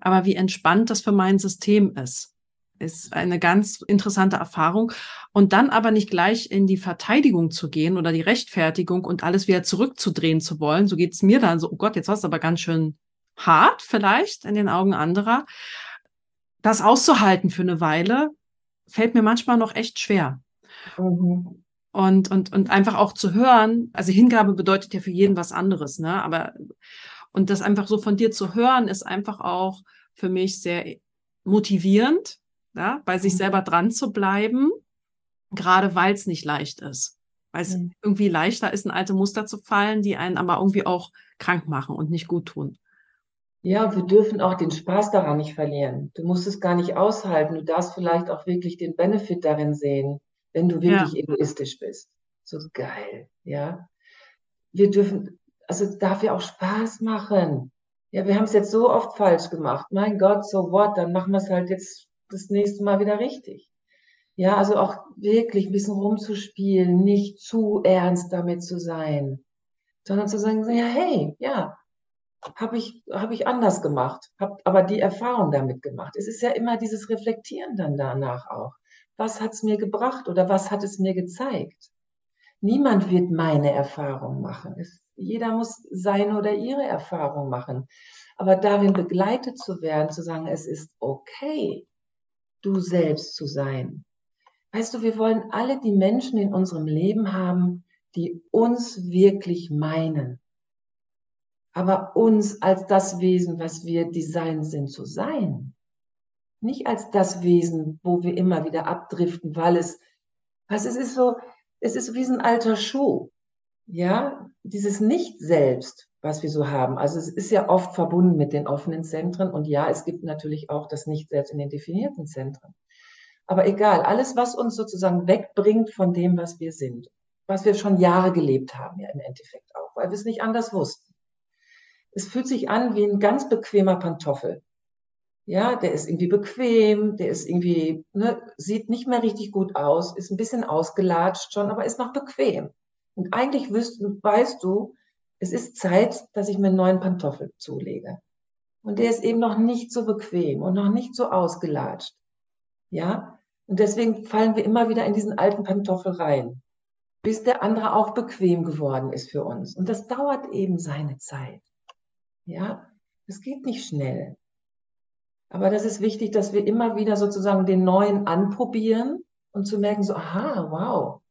aber wie entspannt das für mein System ist. Ist eine ganz interessante Erfahrung. Und dann aber nicht gleich in die Verteidigung zu gehen oder die Rechtfertigung und alles wieder zurückzudrehen zu wollen. So geht's mir dann so, oh Gott, jetzt war es aber ganz schön hart vielleicht in den Augen anderer. Das auszuhalten für eine Weile fällt mir manchmal noch echt schwer. Mhm. Und, und, und einfach auch zu hören, also Hingabe bedeutet ja für jeden was anderes, ne? Aber und das einfach so von dir zu hören, ist einfach auch für mich sehr motivierend, ja, bei sich mhm. selber dran zu bleiben, gerade weil es nicht leicht ist. Weil es mhm. irgendwie leichter ist, in alte Muster zu fallen, die einen aber irgendwie auch krank machen und nicht gut tun. Ja, wir dürfen auch den Spaß daran nicht verlieren. Du musst es gar nicht aushalten. Du darfst vielleicht auch wirklich den Benefit darin sehen, wenn du wirklich ja. egoistisch bist. So geil, ja. Wir dürfen, also es darf ja auch Spaß machen. Ja, wir haben es jetzt so oft falsch gemacht. Mein Gott, so what? Dann machen wir es halt jetzt das nächste Mal wieder richtig. Ja, also auch wirklich ein bisschen rumzuspielen, nicht zu ernst damit zu sein, sondern zu sagen, ja, hey, ja, habe ich, hab ich anders gemacht, habe aber die Erfahrung damit gemacht. Es ist ja immer dieses Reflektieren dann danach auch. Was hat es mir gebracht oder was hat es mir gezeigt? Niemand wird meine Erfahrung machen. Es, jeder muss seine oder ihre Erfahrung machen. Aber darin begleitet zu werden, zu sagen, es ist okay, du selbst zu sein. Weißt du, wir wollen alle die Menschen in unserem Leben haben, die uns wirklich meinen aber uns als das Wesen, was wir designt sind zu sein. Nicht als das Wesen, wo wir immer wieder abdriften, weil es, was es ist so, es ist wie ein alter Schuh. Ja, dieses Nicht-Selbst, was wir so haben. Also es ist ja oft verbunden mit den offenen Zentren und ja, es gibt natürlich auch das Nicht-Selbst in den definierten Zentren. Aber egal, alles, was uns sozusagen wegbringt von dem, was wir sind, was wir schon Jahre gelebt haben, ja im Endeffekt auch, weil wir es nicht anders wussten es fühlt sich an wie ein ganz bequemer Pantoffel. Ja, der ist irgendwie bequem, der ist irgendwie, ne, sieht nicht mehr richtig gut aus, ist ein bisschen ausgelatscht schon, aber ist noch bequem. Und eigentlich wüsst, weißt du, es ist Zeit, dass ich mir einen neuen Pantoffel zulege. Und der ist eben noch nicht so bequem und noch nicht so ausgelatscht. Ja, und deswegen fallen wir immer wieder in diesen alten Pantoffel rein, bis der andere auch bequem geworden ist für uns. Und das dauert eben seine Zeit. Ja, es geht nicht schnell. Aber das ist wichtig, dass wir immer wieder sozusagen den Neuen anprobieren und zu merken, so, aha, wow,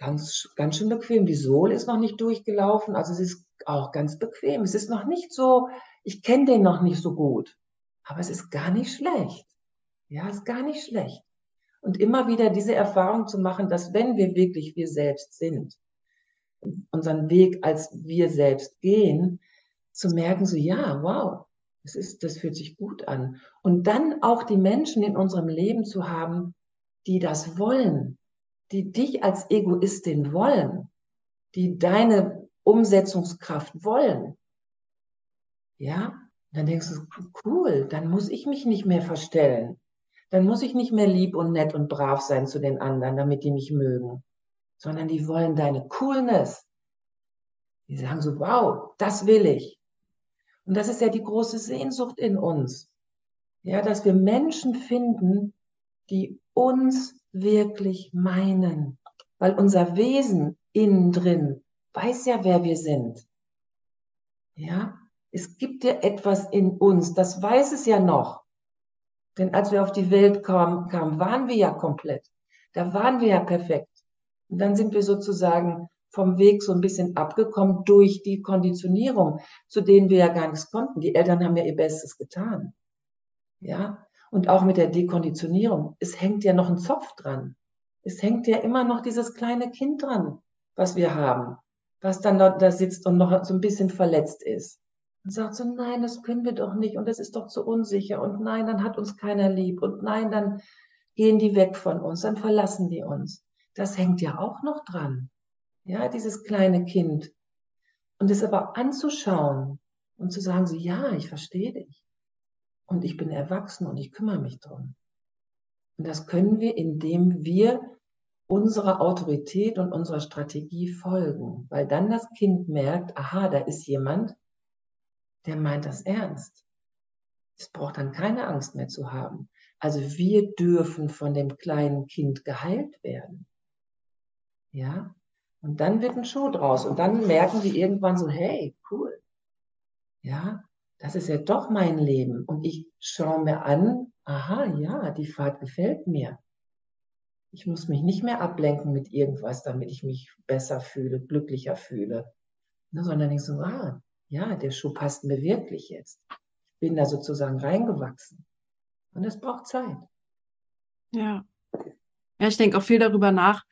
ganz, ganz schön bequem. Die Sohle ist noch nicht durchgelaufen, also es ist auch ganz bequem. Es ist noch nicht so, ich kenne den noch nicht so gut, aber es ist gar nicht schlecht. Ja, es ist gar nicht schlecht. Und immer wieder diese Erfahrung zu machen, dass wenn wir wirklich wir selbst sind, unseren Weg als wir selbst gehen, zu merken, so ja, wow, das ist, das fühlt sich gut an. Und dann auch die Menschen in unserem Leben zu haben, die das wollen, die dich als Egoistin wollen, die deine Umsetzungskraft wollen. Ja, dann denkst du, cool, dann muss ich mich nicht mehr verstellen. Dann muss ich nicht mehr lieb und nett und brav sein zu den anderen, damit die mich mögen, sondern die wollen deine Coolness. Die sagen so, wow, das will ich. Und das ist ja die große Sehnsucht in uns. Ja, dass wir Menschen finden, die uns wirklich meinen. Weil unser Wesen innen drin weiß ja, wer wir sind. Ja, es gibt ja etwas in uns, das weiß es ja noch. Denn als wir auf die Welt kamen, kamen, waren wir ja komplett. Da waren wir ja perfekt. Und dann sind wir sozusagen vom Weg so ein bisschen abgekommen durch die Konditionierung, zu denen wir ja gar nichts konnten. Die Eltern haben ja ihr Bestes getan. Ja. Und auch mit der Dekonditionierung. Es hängt ja noch ein Zopf dran. Es hängt ja immer noch dieses kleine Kind dran, was wir haben, was dann da sitzt und noch so ein bisschen verletzt ist. Und sagt so, nein, das können wir doch nicht und das ist doch zu unsicher und nein, dann hat uns keiner lieb und nein, dann gehen die weg von uns, dann verlassen die uns. Das hängt ja auch noch dran ja, dieses kleine Kind. Und es aber anzuschauen und zu sagen, so, ja, ich verstehe dich. Und ich bin erwachsen und ich kümmere mich drum. Und das können wir, indem wir unserer Autorität und unserer Strategie folgen, weil dann das Kind merkt, aha, da ist jemand, der meint das ernst. Es braucht dann keine Angst mehr zu haben. Also wir dürfen von dem kleinen Kind geheilt werden. Ja, und dann wird ein Schuh draus. Und dann merken die irgendwann so, hey, cool. Ja, das ist ja doch mein Leben. Und ich schaue mir an, aha, ja, die Fahrt gefällt mir. Ich muss mich nicht mehr ablenken mit irgendwas, damit ich mich besser fühle, glücklicher fühle. Ne, sondern ich so, ah, ja, der Schuh passt mir wirklich jetzt. Ich bin da sozusagen reingewachsen. Und es braucht Zeit. Ja. Ja, ich denke auch viel darüber nach,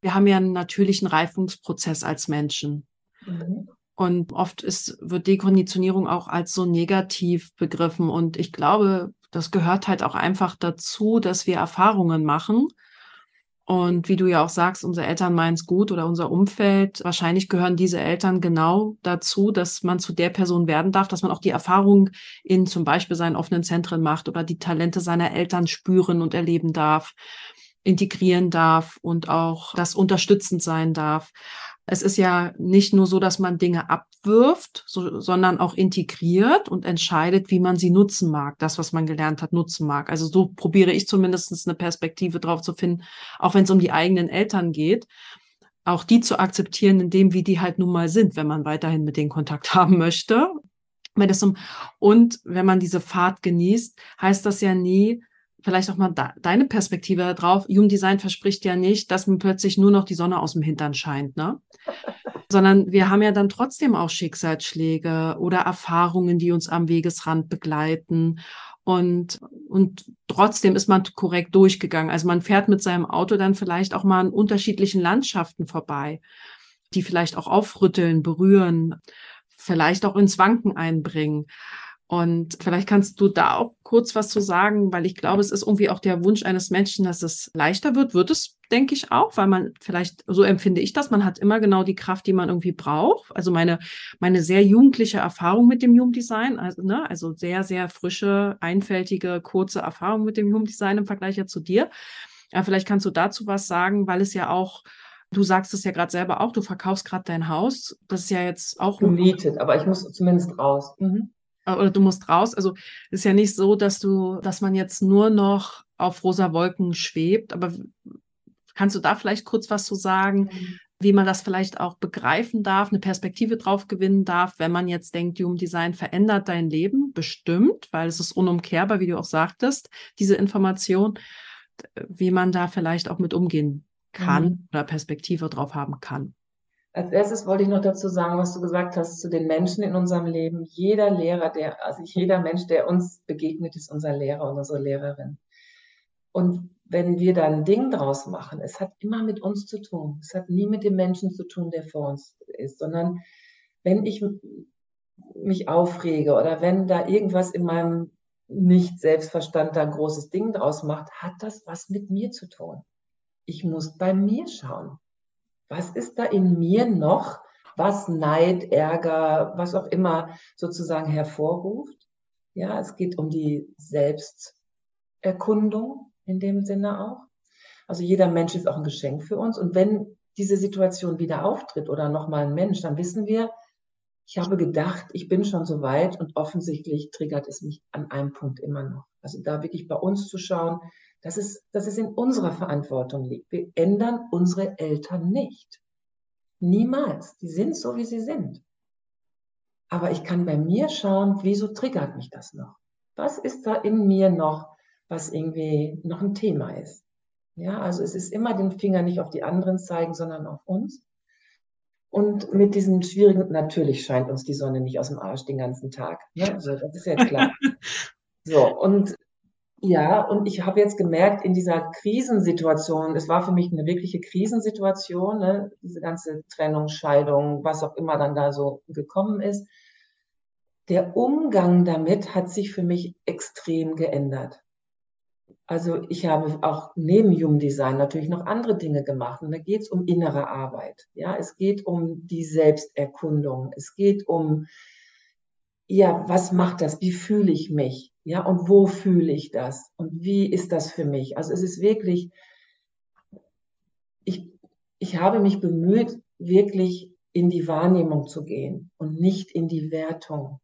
wir haben ja einen natürlichen Reifungsprozess als Menschen. Mhm. Und oft ist, wird Dekonditionierung auch als so negativ begriffen. Und ich glaube, das gehört halt auch einfach dazu, dass wir Erfahrungen machen. Und wie du ja auch sagst, unsere Eltern meinen es gut oder unser Umfeld. Wahrscheinlich gehören diese Eltern genau dazu, dass man zu der Person werden darf, dass man auch die Erfahrung in zum Beispiel seinen offenen Zentren macht oder die Talente seiner Eltern spüren und erleben darf integrieren darf und auch das unterstützend sein darf. Es ist ja nicht nur so, dass man Dinge abwirft, so, sondern auch integriert und entscheidet, wie man sie nutzen mag, das, was man gelernt hat, nutzen mag. Also so probiere ich zumindest eine Perspektive drauf zu finden, auch wenn es um die eigenen Eltern geht, auch die zu akzeptieren, in dem, wie die halt nun mal sind, wenn man weiterhin mit denen Kontakt haben möchte. Und wenn man diese Fahrt genießt, heißt das ja nie, vielleicht auch mal da, deine Perspektive drauf. Jugenddesign verspricht ja nicht, dass mir plötzlich nur noch die Sonne aus dem Hintern scheint, ne? Sondern wir haben ja dann trotzdem auch Schicksalsschläge oder Erfahrungen, die uns am Wegesrand begleiten. Und, und trotzdem ist man korrekt durchgegangen. Also man fährt mit seinem Auto dann vielleicht auch mal an unterschiedlichen Landschaften vorbei, die vielleicht auch aufrütteln, berühren, vielleicht auch ins Wanken einbringen. Und vielleicht kannst du da auch kurz was zu sagen, weil ich glaube, es ist irgendwie auch der Wunsch eines Menschen, dass es leichter wird. Wird es, denke ich auch, weil man vielleicht, so empfinde ich das, man hat immer genau die Kraft, die man irgendwie braucht. Also meine, meine sehr jugendliche Erfahrung mit dem Jugenddesign, also, ne, also sehr, sehr frische, einfältige, kurze Erfahrung mit dem Jugenddesign im Vergleich ja zu dir. Ja, vielleicht kannst du dazu was sagen, weil es ja auch Du sagst es ja gerade selber auch, du verkaufst gerade dein Haus. Das ist ja jetzt auch. Gemietet, aber ich muss zumindest raus. Mhm. Äh, oder du musst raus. Also ist ja nicht so, dass du, dass man jetzt nur noch auf rosa Wolken schwebt. Aber kannst du da vielleicht kurz was zu sagen, mhm. wie man das vielleicht auch begreifen darf, eine Perspektive drauf gewinnen darf, wenn man jetzt denkt, Human Design verändert dein Leben? Bestimmt, weil es ist unumkehrbar, wie du auch sagtest, diese Information, wie man da vielleicht auch mit umgehen kann mhm. oder Perspektive drauf haben kann. Als erstes wollte ich noch dazu sagen, was du gesagt hast zu den Menschen in unserem Leben. Jeder Lehrer, der, also jeder Mensch, der uns begegnet, ist unser Lehrer und unsere Lehrerin. Und wenn wir da ein Ding draus machen, es hat immer mit uns zu tun. Es hat nie mit dem Menschen zu tun, der vor uns ist, sondern wenn ich mich aufrege oder wenn da irgendwas in meinem Nicht-Selbstverstand da ein großes Ding draus macht, hat das was mit mir zu tun. Ich muss bei mir schauen was ist da in mir noch, was Neid, Ärger, was auch immer sozusagen hervorruft. Ja, es geht um die Selbsterkundung in dem Sinne auch. Also jeder Mensch ist auch ein Geschenk für uns. Und wenn diese Situation wieder auftritt oder nochmal ein Mensch, dann wissen wir, ich habe gedacht, ich bin schon so weit und offensichtlich triggert es mich an einem Punkt immer noch. Also da wirklich bei uns zu schauen, dass es, dass es in unserer Verantwortung liegt. Wir ändern unsere Eltern nicht. Niemals. Die sind so, wie sie sind. Aber ich kann bei mir schauen, wieso triggert mich das noch? Was ist da in mir noch, was irgendwie noch ein Thema ist? Ja, also es ist immer den Finger nicht auf die anderen zeigen, sondern auf uns. Und mit diesen schwierigen, natürlich scheint uns die Sonne nicht aus dem Arsch den ganzen Tag. Ne? So, das ist ja klar. So, und ja, und ich habe jetzt gemerkt, in dieser Krisensituation, es war für mich eine wirkliche Krisensituation, ne, diese ganze Trennung, Scheidung, was auch immer dann da so gekommen ist. Der Umgang damit hat sich für mich extrem geändert. Also ich habe auch neben Jungdesign natürlich noch andere Dinge gemacht. Und da geht es um innere Arbeit. Ja, es geht um die Selbsterkundung. Es geht um, ja, was macht das? Wie fühle ich mich? Ja, und wo fühle ich das? Und wie ist das für mich? Also es ist wirklich, ich, ich habe mich bemüht, wirklich in die Wahrnehmung zu gehen und nicht in die Wertung.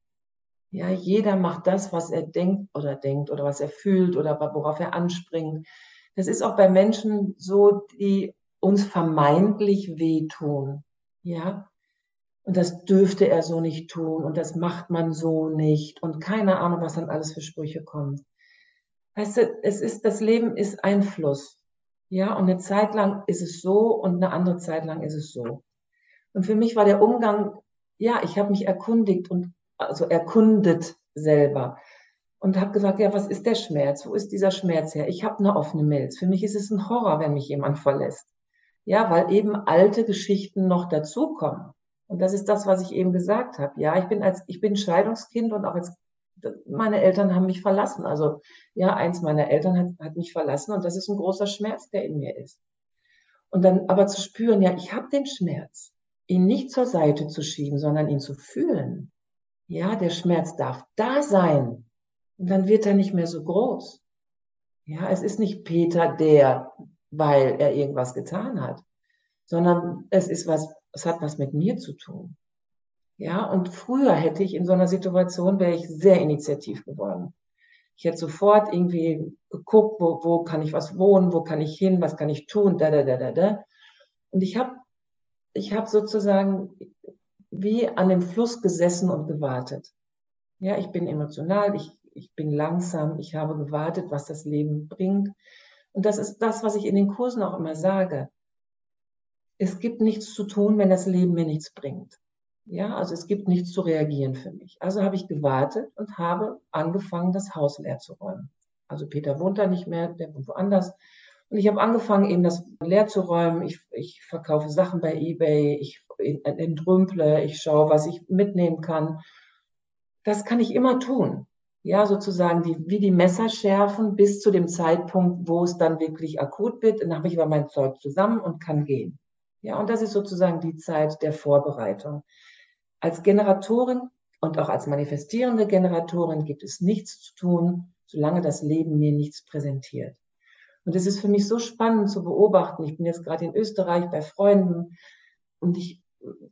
Ja, jeder macht das, was er denkt oder denkt oder was er fühlt oder worauf er anspringt. Das ist auch bei Menschen so, die uns vermeintlich wehtun. Ja, und das dürfte er so nicht tun und das macht man so nicht und keine Ahnung, was dann alles für Sprüche kommen. Weißt du, es ist, das Leben ist ein Fluss. Ja, und eine Zeit lang ist es so und eine andere Zeit lang ist es so. Und für mich war der Umgang, ja, ich habe mich erkundigt und also erkundet selber und habe gesagt, ja, was ist der Schmerz? Wo ist dieser Schmerz her? Ich habe eine offene Milz. Für mich ist es ein Horror, wenn mich jemand verlässt. Ja, weil eben alte Geschichten noch dazukommen. Und das ist das, was ich eben gesagt habe. Ja, ich bin als, ich bin Scheidungskind und auch als, meine Eltern haben mich verlassen. Also, ja, eins meiner Eltern hat, hat mich verlassen und das ist ein großer Schmerz, der in mir ist. Und dann aber zu spüren, ja, ich habe den Schmerz, ihn nicht zur Seite zu schieben, sondern ihn zu fühlen. Ja, der Schmerz darf da sein. Und dann wird er nicht mehr so groß. Ja, es ist nicht Peter der, weil er irgendwas getan hat, sondern es ist was es hat was mit mir zu tun. Ja, und früher hätte ich in so einer Situation, wäre ich sehr initiativ geworden. Ich hätte sofort irgendwie geguckt, wo, wo kann ich was wohnen, wo kann ich hin, was kann ich tun, da, da, da, da, da. Und ich habe ich hab sozusagen wie an dem Fluss gesessen und gewartet. Ja, ich bin emotional, ich, ich bin langsam, ich habe gewartet, was das Leben bringt. Und das ist das, was ich in den Kursen auch immer sage. Es gibt nichts zu tun, wenn das Leben mir nichts bringt. Ja, also es gibt nichts zu reagieren für mich. Also habe ich gewartet und habe angefangen, das Haus leer zu räumen. Also Peter wohnt da nicht mehr, der wohnt woanders. Und ich habe angefangen, eben das leer zu räumen. Ich, ich verkaufe Sachen bei eBay, ich entrümple, ich schaue, was ich mitnehmen kann. Das kann ich immer tun. Ja, sozusagen die, wie die Messer schärfen bis zu dem Zeitpunkt, wo es dann wirklich akut wird. Dann habe ich aber mein Zeug zusammen und kann gehen. Ja, und das ist sozusagen die Zeit der Vorbereitung. Als Generatorin und auch als manifestierende Generatorin gibt es nichts zu tun, solange das Leben mir nichts präsentiert. Und es ist für mich so spannend zu beobachten. Ich bin jetzt gerade in Österreich bei Freunden und ich,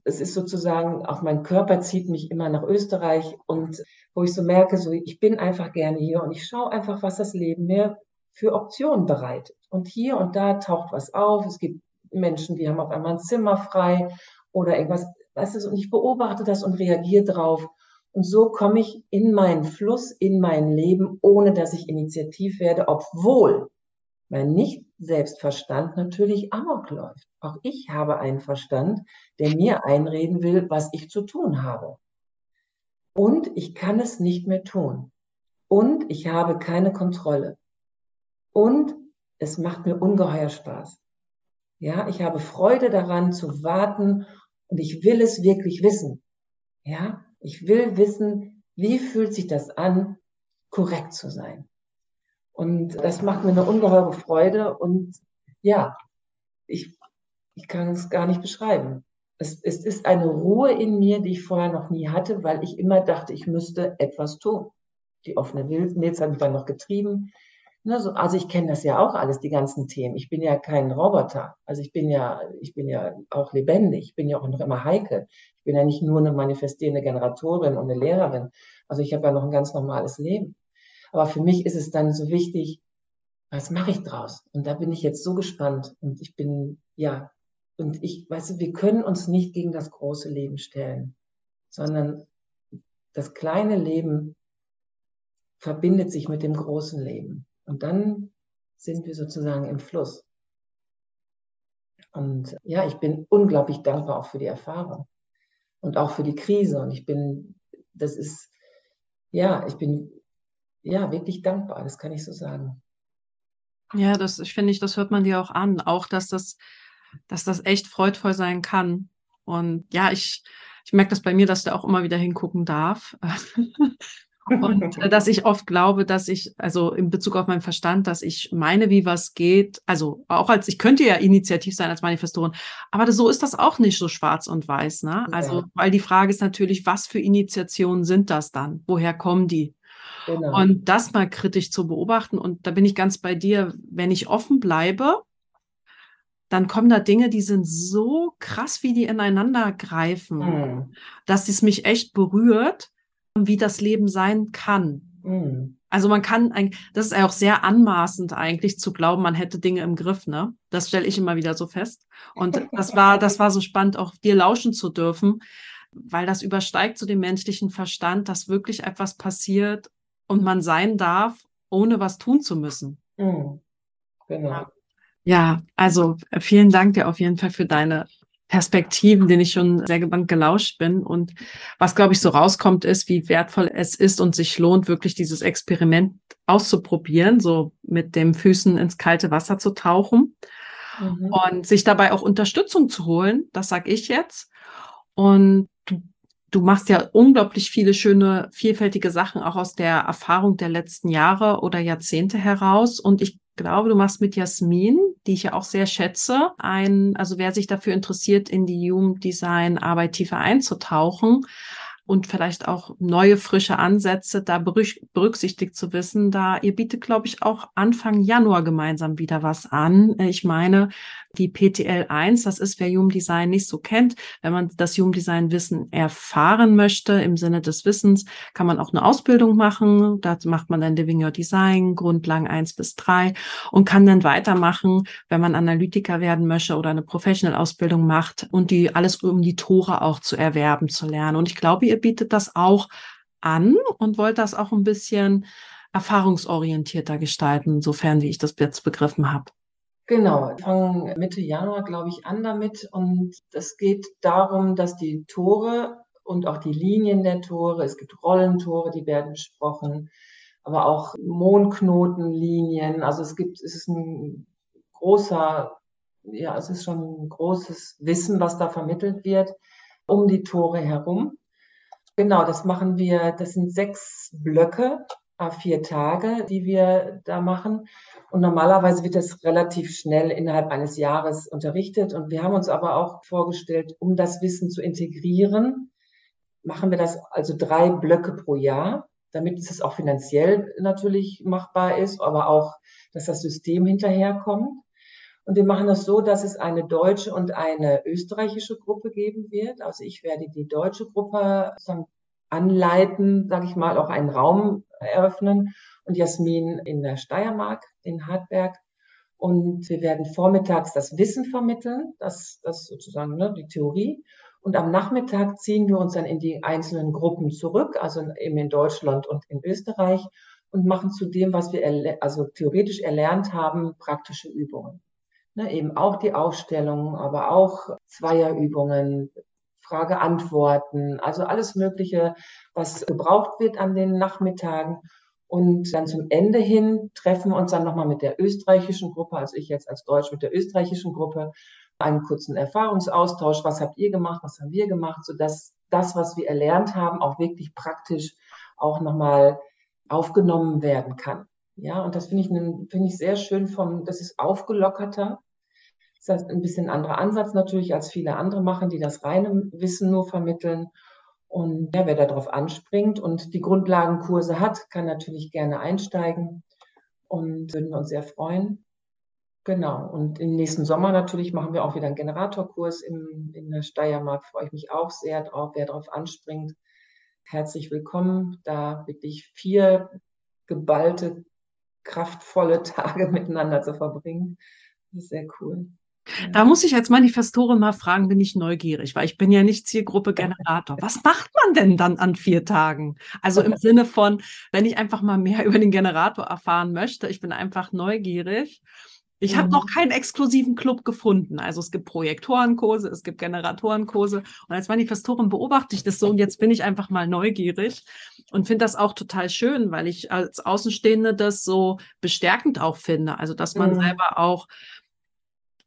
es ist sozusagen, auch mein Körper zieht mich immer nach Österreich und wo ich so merke, so, ich bin einfach gerne hier und ich schaue einfach, was das Leben mir für Optionen bereitet. Und hier und da taucht was auf. Es gibt Menschen, die haben auf einmal ein Zimmer frei oder irgendwas. Weißt du, und ich beobachte das und reagiere drauf. Und so komme ich in meinen Fluss, in mein Leben, ohne dass ich initiativ werde, obwohl mein Nicht-Selbstverstand natürlich amok läuft. Auch ich habe einen Verstand, der mir einreden will, was ich zu tun habe. Und ich kann es nicht mehr tun. Und ich habe keine Kontrolle. Und es macht mir ungeheuer Spaß. Ja, ich habe Freude daran zu warten und ich will es wirklich wissen. Ja, ich will wissen, wie fühlt sich das an, korrekt zu sein. Und das macht mir eine ungeheure Freude und ja, ich, ich kann es gar nicht beschreiben. Es, es ist eine Ruhe in mir, die ich vorher noch nie hatte, weil ich immer dachte, ich müsste etwas tun. Die offene Wildnis habe ich dann noch getrieben. Ne, so, also ich kenne das ja auch alles, die ganzen Themen. Ich bin ja kein Roboter. Also ich bin ja, ich bin ja auch lebendig. Ich bin ja auch noch immer Heike. Ich bin ja nicht nur eine manifestierende Generatorin und eine Lehrerin. Also ich habe ja noch ein ganz normales Leben. Aber für mich ist es dann so wichtig, was mache ich draus? Und da bin ich jetzt so gespannt. Und ich bin, ja, und ich, weißt du, wir können uns nicht gegen das große Leben stellen, sondern das kleine Leben verbindet sich mit dem großen Leben. Und dann sind wir sozusagen im Fluss. Und ja, ich bin unglaublich dankbar auch für die Erfahrung und auch für die Krise. Und ich bin, das ist, ja, ich bin ja wirklich dankbar, das kann ich so sagen. Ja, das ich finde ich, das hört man dir auch an, auch dass das, dass das echt freudvoll sein kann. Und ja, ich, ich merke das bei mir, dass der auch immer wieder hingucken darf. Und äh, dass ich oft glaube, dass ich, also in Bezug auf meinen Verstand, dass ich meine, wie was geht, also auch als, ich könnte ja initiativ sein als Manifestorin, aber das, so ist das auch nicht so schwarz und weiß, ne? Also, ja. weil die Frage ist natürlich, was für Initiationen sind das dann? Woher kommen die? Genau. Und das mal kritisch zu beobachten. Und da bin ich ganz bei dir, wenn ich offen bleibe, dann kommen da Dinge, die sind so krass, wie die ineinander greifen, mhm. dass es mich echt berührt wie das Leben sein kann. Mhm. Also man kann eigentlich, das ist auch sehr anmaßend eigentlich zu glauben, man hätte Dinge im Griff, ne? Das stelle ich immer wieder so fest. Und das war, das war so spannend, auch dir lauschen zu dürfen, weil das übersteigt zu dem menschlichen Verstand, dass wirklich etwas passiert und man sein darf, ohne was tun zu müssen. Mhm. Genau. Ja, also äh, vielen Dank dir auf jeden Fall für deine Perspektiven, denen ich schon sehr gebannt gelauscht bin. Und was, glaube ich, so rauskommt, ist, wie wertvoll es ist und sich lohnt, wirklich dieses Experiment auszuprobieren, so mit dem Füßen ins kalte Wasser zu tauchen mhm. und sich dabei auch Unterstützung zu holen. Das sage ich jetzt. Und du, du machst ja unglaublich viele schöne, vielfältige Sachen auch aus der Erfahrung der letzten Jahre oder Jahrzehnte heraus. Und ich glaube, du machst mit Jasmin, die ich ja auch sehr schätze, ein, also wer sich dafür interessiert, in die Human Design Arbeit tiefer einzutauchen und vielleicht auch neue, frische Ansätze da berücksichtigt zu wissen, da ihr bietet, glaube ich, auch Anfang Januar gemeinsam wieder was an. Ich meine, die PTL 1. Das ist, wer Human Design nicht so kennt. Wenn man das Human Design Wissen erfahren möchte, im Sinne des Wissens, kann man auch eine Ausbildung machen. Da macht man dann Living Your Design, Grundlagen 1 bis 3 und kann dann weitermachen, wenn man Analytiker werden möchte oder eine Professional-Ausbildung macht und die alles um die Tore auch zu erwerben, zu lernen. Und ich glaube, ihr bietet das auch an und wollt das auch ein bisschen erfahrungsorientierter gestalten, sofern wie ich das jetzt begriffen habe. Genau, fangen Mitte Januar, glaube ich, an damit. Und es geht darum, dass die Tore und auch die Linien der Tore, es gibt Rollentore, die werden besprochen, aber auch Mondknotenlinien. Also es gibt, es ist ein großer, ja, es ist schon ein großes Wissen, was da vermittelt wird um die Tore herum. Genau, das machen wir, das sind sechs Blöcke vier Tage, die wir da machen. Und normalerweise wird das relativ schnell innerhalb eines Jahres unterrichtet. Und wir haben uns aber auch vorgestellt, um das Wissen zu integrieren, machen wir das also drei Blöcke pro Jahr, damit es auch finanziell natürlich machbar ist, aber auch, dass das System hinterherkommt. Und wir machen das so, dass es eine deutsche und eine österreichische Gruppe geben wird. Also ich werde die deutsche Gruppe anleiten, sage ich mal, auch einen Raum eröffnen und Jasmin in der Steiermark, in Hartberg. Und wir werden vormittags das Wissen vermitteln, das, das sozusagen ne, die Theorie. Und am Nachmittag ziehen wir uns dann in die einzelnen Gruppen zurück, also eben in Deutschland und in Österreich und machen zu dem, was wir also theoretisch erlernt haben, praktische Übungen. Ne, eben auch die Ausstellungen, aber auch Zweierübungen, Frage-Antworten, also alles Mögliche, was gebraucht wird an den Nachmittagen. Und dann zum Ende hin treffen wir uns dann nochmal mit der österreichischen Gruppe, also ich jetzt als Deutsch mit der österreichischen Gruppe, einen kurzen Erfahrungsaustausch. Was habt ihr gemacht? Was haben wir gemacht? Sodass das, was wir erlernt haben, auch wirklich praktisch auch nochmal aufgenommen werden kann. Ja, und das finde ich, finde ich sehr schön vom, das ist aufgelockerter. Das ist ein bisschen anderer Ansatz natürlich, als viele andere machen, die das reine Wissen nur vermitteln. Und ja, wer darauf anspringt und die Grundlagenkurse hat, kann natürlich gerne einsteigen und würden uns sehr freuen. Genau. Und im nächsten Sommer natürlich machen wir auch wieder einen Generatorkurs im, in der Steiermark. Freue ich mich auch sehr drauf, wer darauf anspringt. Herzlich willkommen, da wirklich vier geballte, kraftvolle Tage miteinander zu verbringen. Das ist sehr cool. Da muss ich als Manifestorin mal fragen, bin ich neugierig, weil ich bin ja nicht Zielgruppe Generator. Was macht man denn dann an vier Tagen? Also im Sinne von, wenn ich einfach mal mehr über den Generator erfahren möchte, ich bin einfach neugierig. Ich habe noch mhm. keinen exklusiven Club gefunden. Also es gibt Projektorenkurse, es gibt Generatorenkurse. Und als Manifestorin beobachte ich das so und jetzt bin ich einfach mal neugierig und finde das auch total schön, weil ich als Außenstehende das so bestärkend auch finde. Also dass man mhm. selber auch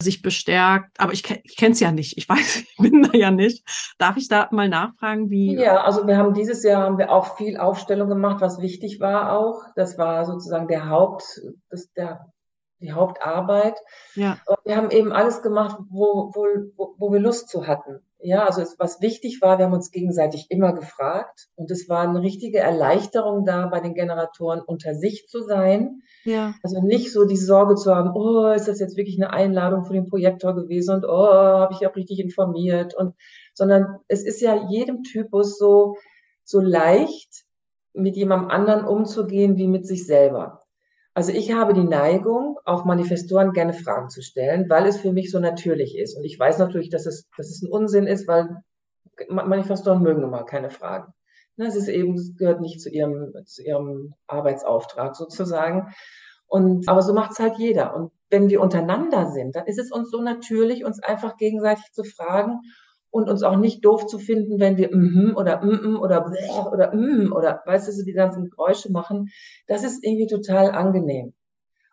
sich bestärkt. Aber ich, ich kenne es ja nicht. Ich weiß, ich bin da ja nicht. Darf ich da mal nachfragen, wie? Ja, also wir haben dieses Jahr haben wir auch viel Aufstellung gemacht, was wichtig war auch. Das war sozusagen der Haupt, das, der, die Hauptarbeit. Ja. Und wir haben eben alles gemacht, wo, wo, wo wir Lust zu hatten. Ja, also es, was wichtig war, wir haben uns gegenseitig immer gefragt und es war eine richtige Erleichterung da, bei den Generatoren unter sich zu sein. Ja. Also nicht so die Sorge zu haben, oh, ist das jetzt wirklich eine Einladung für den Projektor gewesen und oh, habe ich auch richtig informiert und, sondern es ist ja jedem Typus so, so leicht, mit jemandem anderen umzugehen wie mit sich selber. Also ich habe die Neigung, auch Manifestoren gerne Fragen zu stellen, weil es für mich so natürlich ist. Und ich weiß natürlich, dass es, dass es ein Unsinn ist, weil Manifestoren mögen nun mal keine Fragen. Das ist eben, das gehört nicht zu ihrem, zu ihrem Arbeitsauftrag sozusagen. Und, aber so macht es halt jeder. Und wenn wir untereinander sind, dann ist es uns so natürlich, uns einfach gegenseitig zu fragen und uns auch nicht doof zu finden, wenn wir mhm oder mhm oder oder mhm oder weißt du, so die ganzen Geräusche machen. Das ist irgendwie total angenehm.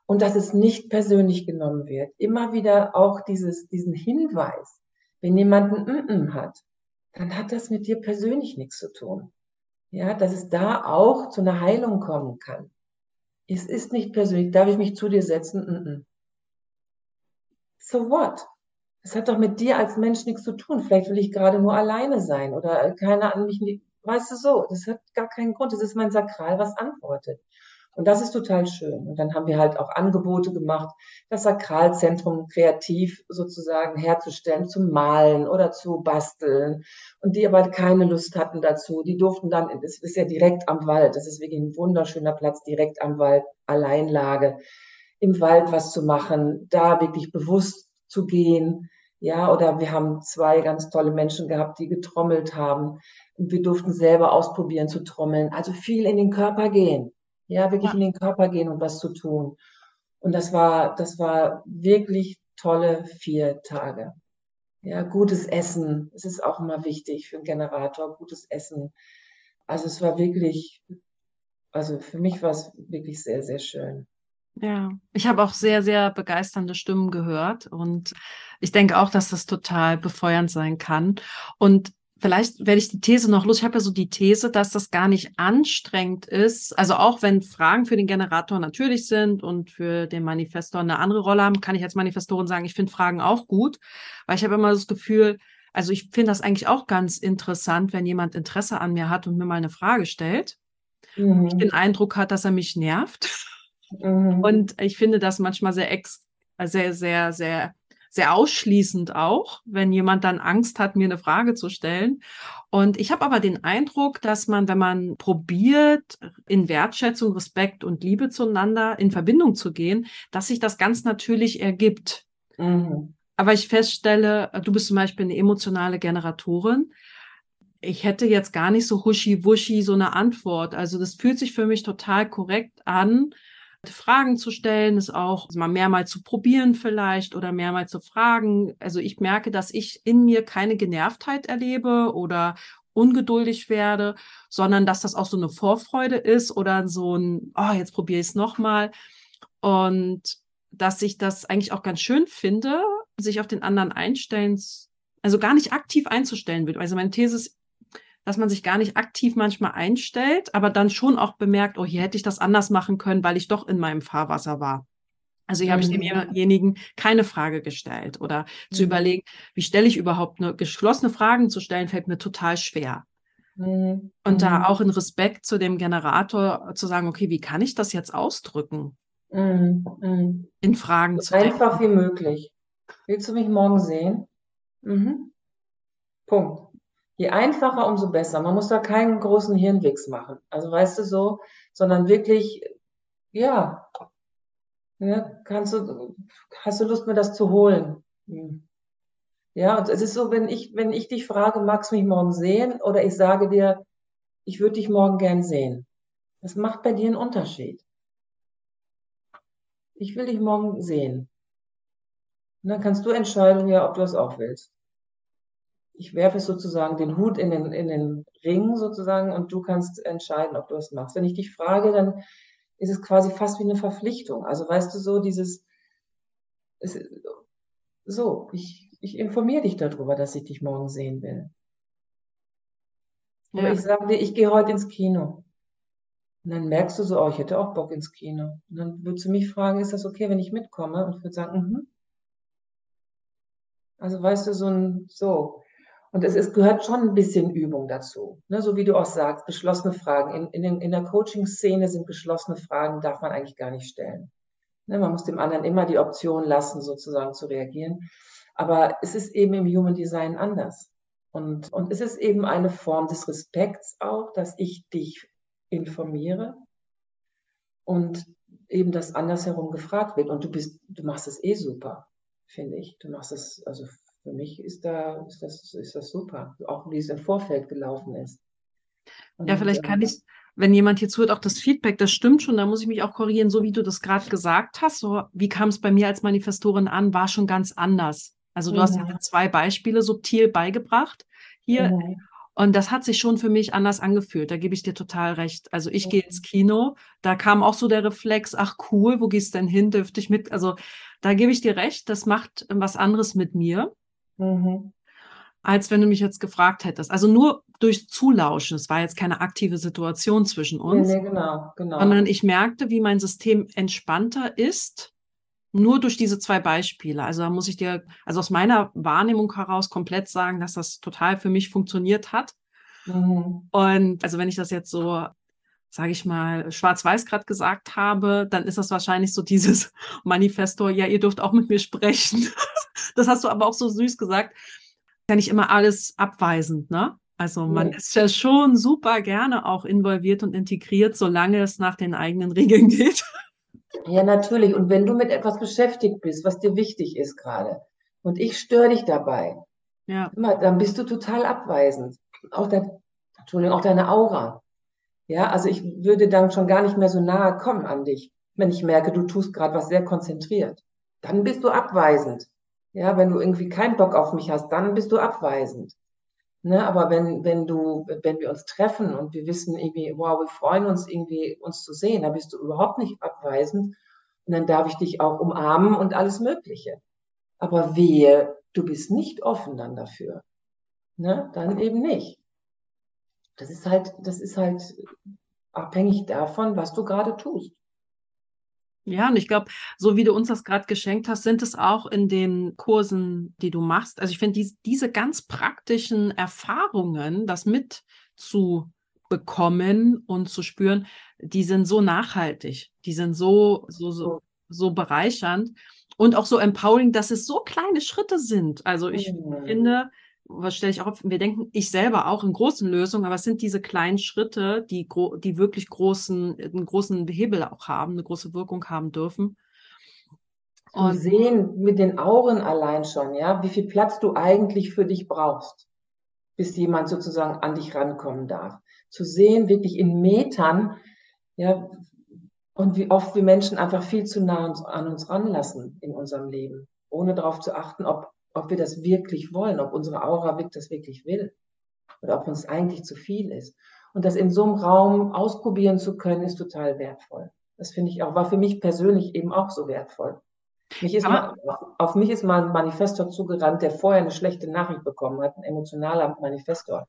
Und dass es nicht persönlich genommen wird. Immer wieder auch dieses, diesen Hinweis, wenn jemand ein mhm hat, dann hat das mit dir persönlich nichts zu tun. Ja, dass es da auch zu einer Heilung kommen kann. Es ist nicht persönlich. Darf ich mich zu dir setzen? Mhm. So what? Das hat doch mit dir als Mensch nichts zu tun. Vielleicht will ich gerade nur alleine sein oder keiner an mich, weißt du so. Das hat gar keinen Grund. Das ist mein Sakral, was antwortet. Und das ist total schön. Und dann haben wir halt auch Angebote gemacht, das Sakralzentrum kreativ sozusagen herzustellen, zu malen oder zu basteln. Und die aber keine Lust hatten dazu, die durften dann, es ist ja direkt am Wald, das ist wirklich ein wunderschöner Platz, direkt am Wald, Alleinlage, im Wald was zu machen, da wirklich bewusst zu gehen. Ja, oder wir haben zwei ganz tolle Menschen gehabt, die getrommelt haben. Und wir durften selber ausprobieren zu trommeln. Also viel in den Körper gehen. Ja, wirklich ja. in den Körper gehen und was zu tun. Und das war, das war wirklich tolle vier Tage. Ja, gutes Essen. Es ist auch immer wichtig für einen Generator, gutes Essen. Also es war wirklich, also für mich war es wirklich sehr, sehr schön. Ja, ich habe auch sehr, sehr begeisternde Stimmen gehört und ich denke auch, dass das total befeuernd sein kann. Und vielleicht werde ich die These noch los. Ich habe ja so die These, dass das gar nicht anstrengend ist. Also auch wenn Fragen für den Generator natürlich sind und für den Manifestor eine andere Rolle haben, kann ich als Manifestorin sagen, ich finde Fragen auch gut, weil ich habe immer das Gefühl, also ich finde das eigentlich auch ganz interessant, wenn jemand Interesse an mir hat und mir mal eine Frage stellt. Mhm. Ich den Eindruck hat, dass er mich nervt. Mhm. Und ich finde das manchmal sehr ex, sehr, sehr, sehr sehr ausschließend auch, wenn jemand dann Angst hat, mir eine Frage zu stellen. Und ich habe aber den Eindruck, dass man, wenn man probiert, in Wertschätzung, Respekt und Liebe zueinander in Verbindung zu gehen, dass sich das ganz natürlich ergibt. Mhm. Aber ich feststelle, du bist zum Beispiel eine emotionale Generatorin. Ich hätte jetzt gar nicht so huschi-wuschi so eine Antwort. Also das fühlt sich für mich total korrekt an, Fragen zu stellen, es auch mal mehrmals zu probieren vielleicht oder mehrmals zu fragen. Also ich merke, dass ich in mir keine Genervtheit erlebe oder ungeduldig werde, sondern dass das auch so eine Vorfreude ist oder so ein, oh, jetzt probiere ich es nochmal. Und dass ich das eigentlich auch ganz schön finde, sich auf den anderen einstellen, also gar nicht aktiv einzustellen will. Also meine These ist, dass man sich gar nicht aktiv manchmal einstellt, aber dann schon auch bemerkt, oh, hier hätte ich das anders machen können, weil ich doch in meinem Fahrwasser war. Also hier mhm. habe ich demjenigen keine Frage gestellt oder mhm. zu überlegen, wie stelle ich überhaupt eine geschlossene Frage zu stellen, fällt mir total schwer. Mhm. Und da mhm. auch in Respekt zu dem Generator zu sagen, okay, wie kann ich das jetzt ausdrücken? Mhm. Mhm. In Fragen so zu Einfach denken. wie möglich. Willst du mich morgen sehen? Punkt. Je einfacher, umso besser. Man muss da keinen großen Hirnwix machen. Also weißt du so, sondern wirklich, ja, ja kannst du, hast du Lust, mir das zu holen? Hm. Ja, und es ist so, wenn ich, wenn ich dich frage, magst du mich morgen sehen? Oder ich sage dir, ich würde dich morgen gern sehen. Das macht bei dir einen Unterschied. Ich will dich morgen sehen. Und dann kannst du entscheiden, ja, ob du es auch willst ich werfe sozusagen den Hut in den, in den Ring sozusagen und du kannst entscheiden, ob du es machst. Wenn ich dich frage, dann ist es quasi fast wie eine Verpflichtung. Also weißt du so, dieses, es, so, ich, ich informiere dich darüber, dass ich dich morgen sehen will. Ja. ich sage dir, ich gehe heute ins Kino. Und dann merkst du so, oh, ich hätte auch Bock ins Kino. Und dann würdest du mich fragen, ist das okay, wenn ich mitkomme? Und ich würde sagen, mhm. Also weißt du, so ein, so. Und es ist, gehört schon ein bisschen Übung dazu. Ne? So wie du auch sagst, geschlossene Fragen. In, in, in der Coaching-Szene sind geschlossene Fragen, darf man eigentlich gar nicht stellen. Ne? Man muss dem anderen immer die Option lassen, sozusagen zu reagieren. Aber es ist eben im Human Design anders. Und, und es ist eben eine Form des Respekts auch, dass ich dich informiere und eben das andersherum gefragt wird. Und du bist, du machst es eh super, finde ich. Du machst es also für mich ist, da, ist, das, ist das super, auch wie es im Vorfeld gelaufen ist. Und ja, vielleicht kann ich, wenn jemand hier zuhört, auch das Feedback, das stimmt schon, da muss ich mich auch korrigieren, so wie du das gerade gesagt hast, so wie kam es bei mir als Manifestorin an, war schon ganz anders. Also du mhm. hast ja zwei Beispiele subtil beigebracht hier. Mhm. Und das hat sich schon für mich anders angefühlt. Da gebe ich dir total recht. Also ich mhm. gehe ins Kino, da kam auch so der Reflex, ach cool, wo gehst du denn hin? Dürfte ich mit? Also da gebe ich dir recht, das macht was anderes mit mir. Mhm. Als wenn du mich jetzt gefragt hättest. Also nur durch Zulauschen. Es war jetzt keine aktive Situation zwischen uns. Nee, nee, genau, genau. Sondern ich merkte, wie mein System entspannter ist, nur durch diese zwei Beispiele. Also da muss ich dir, also aus meiner Wahrnehmung heraus komplett sagen, dass das total für mich funktioniert hat. Mhm. Und also wenn ich das jetzt so sage ich mal, schwarz-weiß gerade gesagt habe, dann ist das wahrscheinlich so dieses Manifestor, ja, ihr dürft auch mit mir sprechen. das hast du aber auch so süß gesagt. Ja, nicht immer alles abweisend, ne? Also man ist ja schon super gerne auch involviert und integriert, solange es nach den eigenen Regeln geht. Ja, natürlich. Und wenn du mit etwas beschäftigt bist, was dir wichtig ist gerade, und ich störe dich dabei, ja. dann bist du total abweisend. Auch dein, Entschuldigung, auch deine Aura. Ja, also ich würde dann schon gar nicht mehr so nahe kommen an dich, wenn ich merke, du tust gerade was sehr konzentriert. Dann bist du abweisend. Ja, wenn du irgendwie keinen Bock auf mich hast, dann bist du abweisend. Ne, aber wenn, wenn du, wenn wir uns treffen und wir wissen irgendwie, wow, wir freuen uns irgendwie, uns zu sehen, dann bist du überhaupt nicht abweisend. Und dann darf ich dich auch umarmen und alles Mögliche. Aber wehe, du bist nicht offen dann dafür. Ne, dann eben nicht. Das ist halt, das ist halt abhängig davon, was du gerade tust. Ja, und ich glaube, so wie du uns das gerade geschenkt hast, sind es auch in den Kursen, die du machst. Also ich finde dies, diese ganz praktischen Erfahrungen, das mitzubekommen und zu spüren, die sind so nachhaltig, die sind so, so, so, so bereichernd und auch so empowering, dass es so kleine Schritte sind. Also ich mhm. finde, was stelle ich auch auf, wir denken, ich selber auch in großen Lösungen, aber es sind diese kleinen Schritte, die, die wirklich großen, einen großen Hebel auch haben, eine große Wirkung haben dürfen. Und Zu sehen mit den Augen allein schon, ja, wie viel Platz du eigentlich für dich brauchst, bis jemand sozusagen an dich rankommen darf. Zu sehen, wirklich in Metern, ja, und wie oft wir Menschen einfach viel zu nah an uns ranlassen in unserem Leben, ohne darauf zu achten, ob ob wir das wirklich wollen, ob unsere Aura das wirklich will oder ob uns eigentlich zu viel ist. Und das in so einem Raum ausprobieren zu können, ist total wertvoll. Das finde ich auch, war für mich persönlich eben auch so wertvoll. Mich ist mal, auf mich ist mal ein Manifestor zugerannt, der vorher eine schlechte Nachricht bekommen hat, ein emotionaler Manifestor.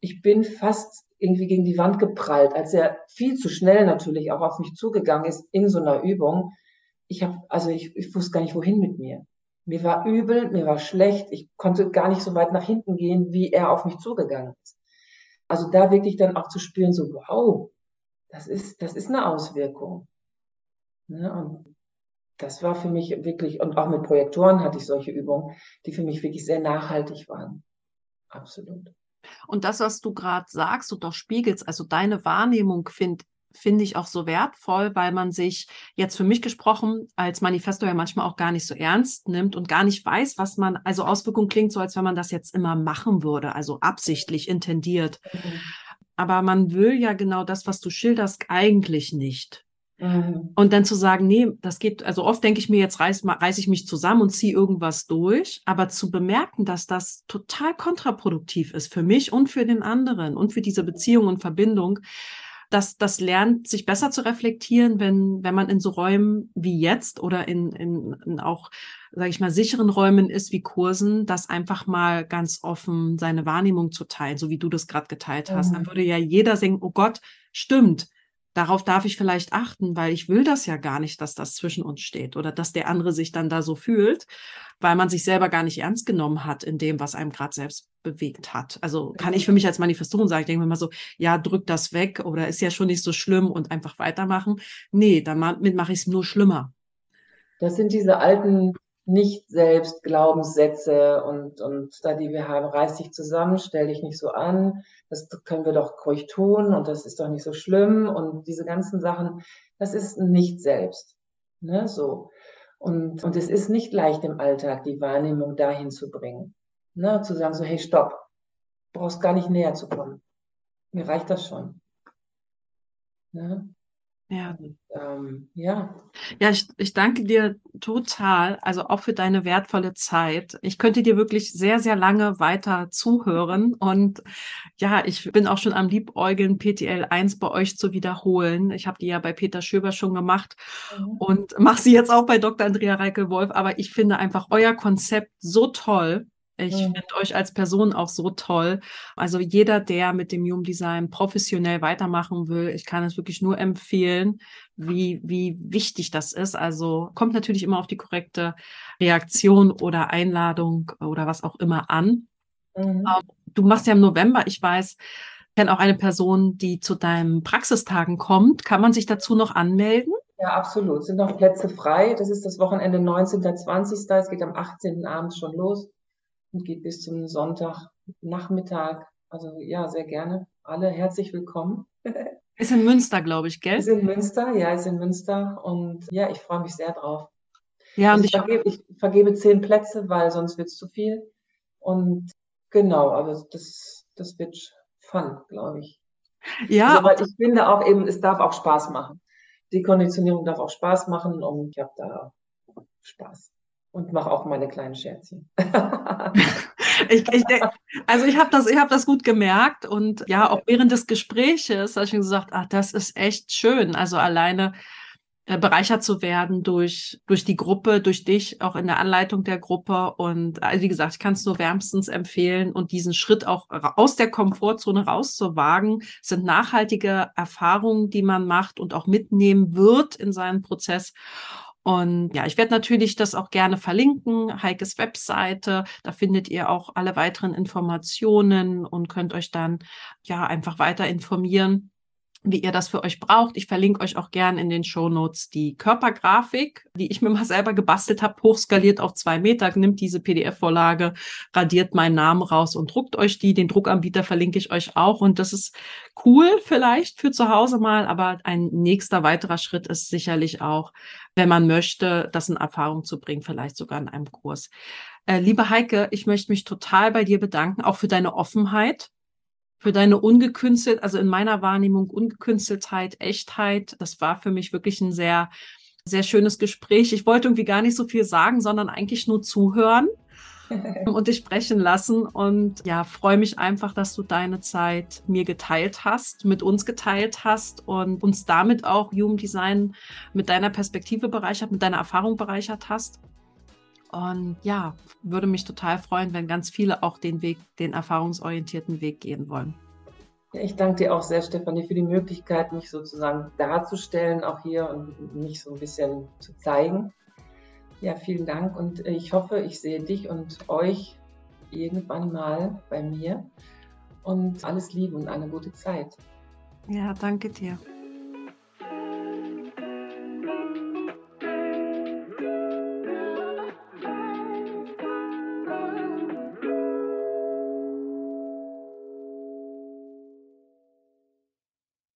Ich bin fast irgendwie gegen die Wand geprallt, als er viel zu schnell natürlich auch auf mich zugegangen ist in so einer Übung. Ich habe, also ich, ich wusste gar nicht, wohin mit mir. Mir war übel, mir war schlecht. Ich konnte gar nicht so weit nach hinten gehen, wie er auf mich zugegangen ist. Also da wirklich dann auch zu spüren, so, wow, das ist, das ist eine Auswirkung. Ne? Und das war für mich wirklich, und auch mit Projektoren hatte ich solche Übungen, die für mich wirklich sehr nachhaltig waren. Absolut. Und das, was du gerade sagst und auch spiegelst, also deine Wahrnehmung, finde finde ich auch so wertvoll, weil man sich jetzt für mich gesprochen als Manifesto ja manchmal auch gar nicht so ernst nimmt und gar nicht weiß, was man, also Auswirkung klingt so, als wenn man das jetzt immer machen würde, also absichtlich intendiert. Mhm. Aber man will ja genau das, was du schilderst, eigentlich nicht. Mhm. Und dann zu sagen, nee, das geht, also oft denke ich mir, jetzt reiß, reiß ich mich zusammen und ziehe irgendwas durch, aber zu bemerken, dass das total kontraproduktiv ist für mich und für den anderen und für diese Beziehung und Verbindung, dass das lernt, sich besser zu reflektieren, wenn, wenn man in so Räumen wie jetzt oder in, in, in auch, sage ich mal, sicheren Räumen ist wie Kursen, das einfach mal ganz offen seine Wahrnehmung zu teilen, so wie du das gerade geteilt hast. Mhm. Dann würde ja jeder denken, oh Gott, stimmt, darauf darf ich vielleicht achten, weil ich will das ja gar nicht, dass das zwischen uns steht oder dass der andere sich dann da so fühlt, weil man sich selber gar nicht ernst genommen hat in dem, was einem gerade selbst bewegt hat. Also kann ich für mich als Manifestorin sagen, ich denke mir mal so, ja, drück das weg oder ist ja schon nicht so schlimm und einfach weitermachen. Nee, damit mache ich es nur schlimmer. Das sind diese alten nicht selbst Glaubenssätze und, und da die wir haben, reiß dich zusammen, stell dich nicht so an, das können wir doch ruhig tun und das ist doch nicht so schlimm und diese ganzen Sachen, das ist nicht selbst. Ne, so. Und, und es ist nicht leicht im Alltag, die Wahrnehmung dahin zu bringen. Ne, zu sagen so, hey, stopp, brauchst gar nicht näher zu kommen. Mir reicht das schon. Ne? Ja. Ähm, ja. Ja, ich, ich danke dir total, also auch für deine wertvolle Zeit. Ich könnte dir wirklich sehr, sehr lange weiter zuhören und ja, ich bin auch schon am Liebäugeln, PTL 1 bei euch zu wiederholen. Ich habe die ja bei Peter Schöber schon gemacht mhm. und mache sie jetzt auch bei Dr. Andrea Reickel-Wolf, aber ich finde einfach euer Konzept so toll ich mhm. finde euch als Person auch so toll. Also jeder, der mit dem Human Design professionell weitermachen will, ich kann es wirklich nur empfehlen, wie, wie wichtig das ist. Also kommt natürlich immer auf die korrekte Reaktion oder Einladung oder was auch immer an. Mhm. Ähm, du machst ja im November, ich weiß, kenne auch eine Person, die zu deinen Praxistagen kommt. Kann man sich dazu noch anmelden? Ja, absolut. Es sind noch Plätze frei. Das ist das Wochenende 19. 20. Es geht am 18. abends schon los und geht bis zum Sonntagnachmittag. Also ja, sehr gerne. Alle herzlich willkommen. Ist in Münster, glaube ich, gell? Ist in Münster, ja, ist in Münster. Und ja, ich freue mich sehr drauf. Ja, also und ich, vergebe, ich vergebe zehn Plätze, weil sonst wird es zu viel. Und genau, aber das, das wird fun, glaube ich. Ja. Also, weil ich finde auch eben, es darf auch Spaß machen. Die Konditionierung darf auch Spaß machen und ich habe da Spaß. Und mache auch meine kleinen Scherzchen. ich, ich, also ich habe das, ich hab das gut gemerkt und ja, auch während des Gespräches habe ich mir gesagt, ach, das ist echt schön. Also alleine äh, bereichert zu werden durch, durch die Gruppe, durch dich, auch in der Anleitung der Gruppe. Und also wie gesagt, ich kann es nur wärmstens empfehlen und diesen Schritt auch aus der Komfortzone rauszuwagen, sind nachhaltige Erfahrungen, die man macht und auch mitnehmen wird in seinen Prozess. Und ja, ich werde natürlich das auch gerne verlinken, Heikes Webseite. Da findet ihr auch alle weiteren Informationen und könnt euch dann ja einfach weiter informieren wie ihr das für euch braucht. Ich verlinke euch auch gern in den Show Notes die Körpergrafik, die ich mir mal selber gebastelt habe, hochskaliert auf zwei Meter. Nimmt diese PDF-Vorlage, radiert meinen Namen raus und druckt euch die. Den Druckanbieter verlinke ich euch auch. Und das ist cool vielleicht für zu Hause mal, aber ein nächster weiterer Schritt ist sicherlich auch, wenn man möchte, das in Erfahrung zu bringen, vielleicht sogar in einem Kurs. Äh, liebe Heike, ich möchte mich total bei dir bedanken, auch für deine Offenheit für deine ungekünstelt, also in meiner Wahrnehmung Ungekünsteltheit, Echtheit. Das war für mich wirklich ein sehr, sehr schönes Gespräch. Ich wollte irgendwie gar nicht so viel sagen, sondern eigentlich nur zuhören und dich sprechen lassen. Und ja, freue mich einfach, dass du deine Zeit mir geteilt hast, mit uns geteilt hast und uns damit auch Human Design mit deiner Perspektive bereichert, mit deiner Erfahrung bereichert hast. Und ja, würde mich total freuen, wenn ganz viele auch den Weg, den erfahrungsorientierten Weg gehen wollen. Ja, ich danke dir auch sehr, Stefanie, für die Möglichkeit, mich sozusagen darzustellen, auch hier und mich so ein bisschen zu zeigen. Ja, vielen Dank und ich hoffe, ich sehe dich und euch irgendwann mal bei mir und alles Liebe und eine gute Zeit. Ja, danke dir.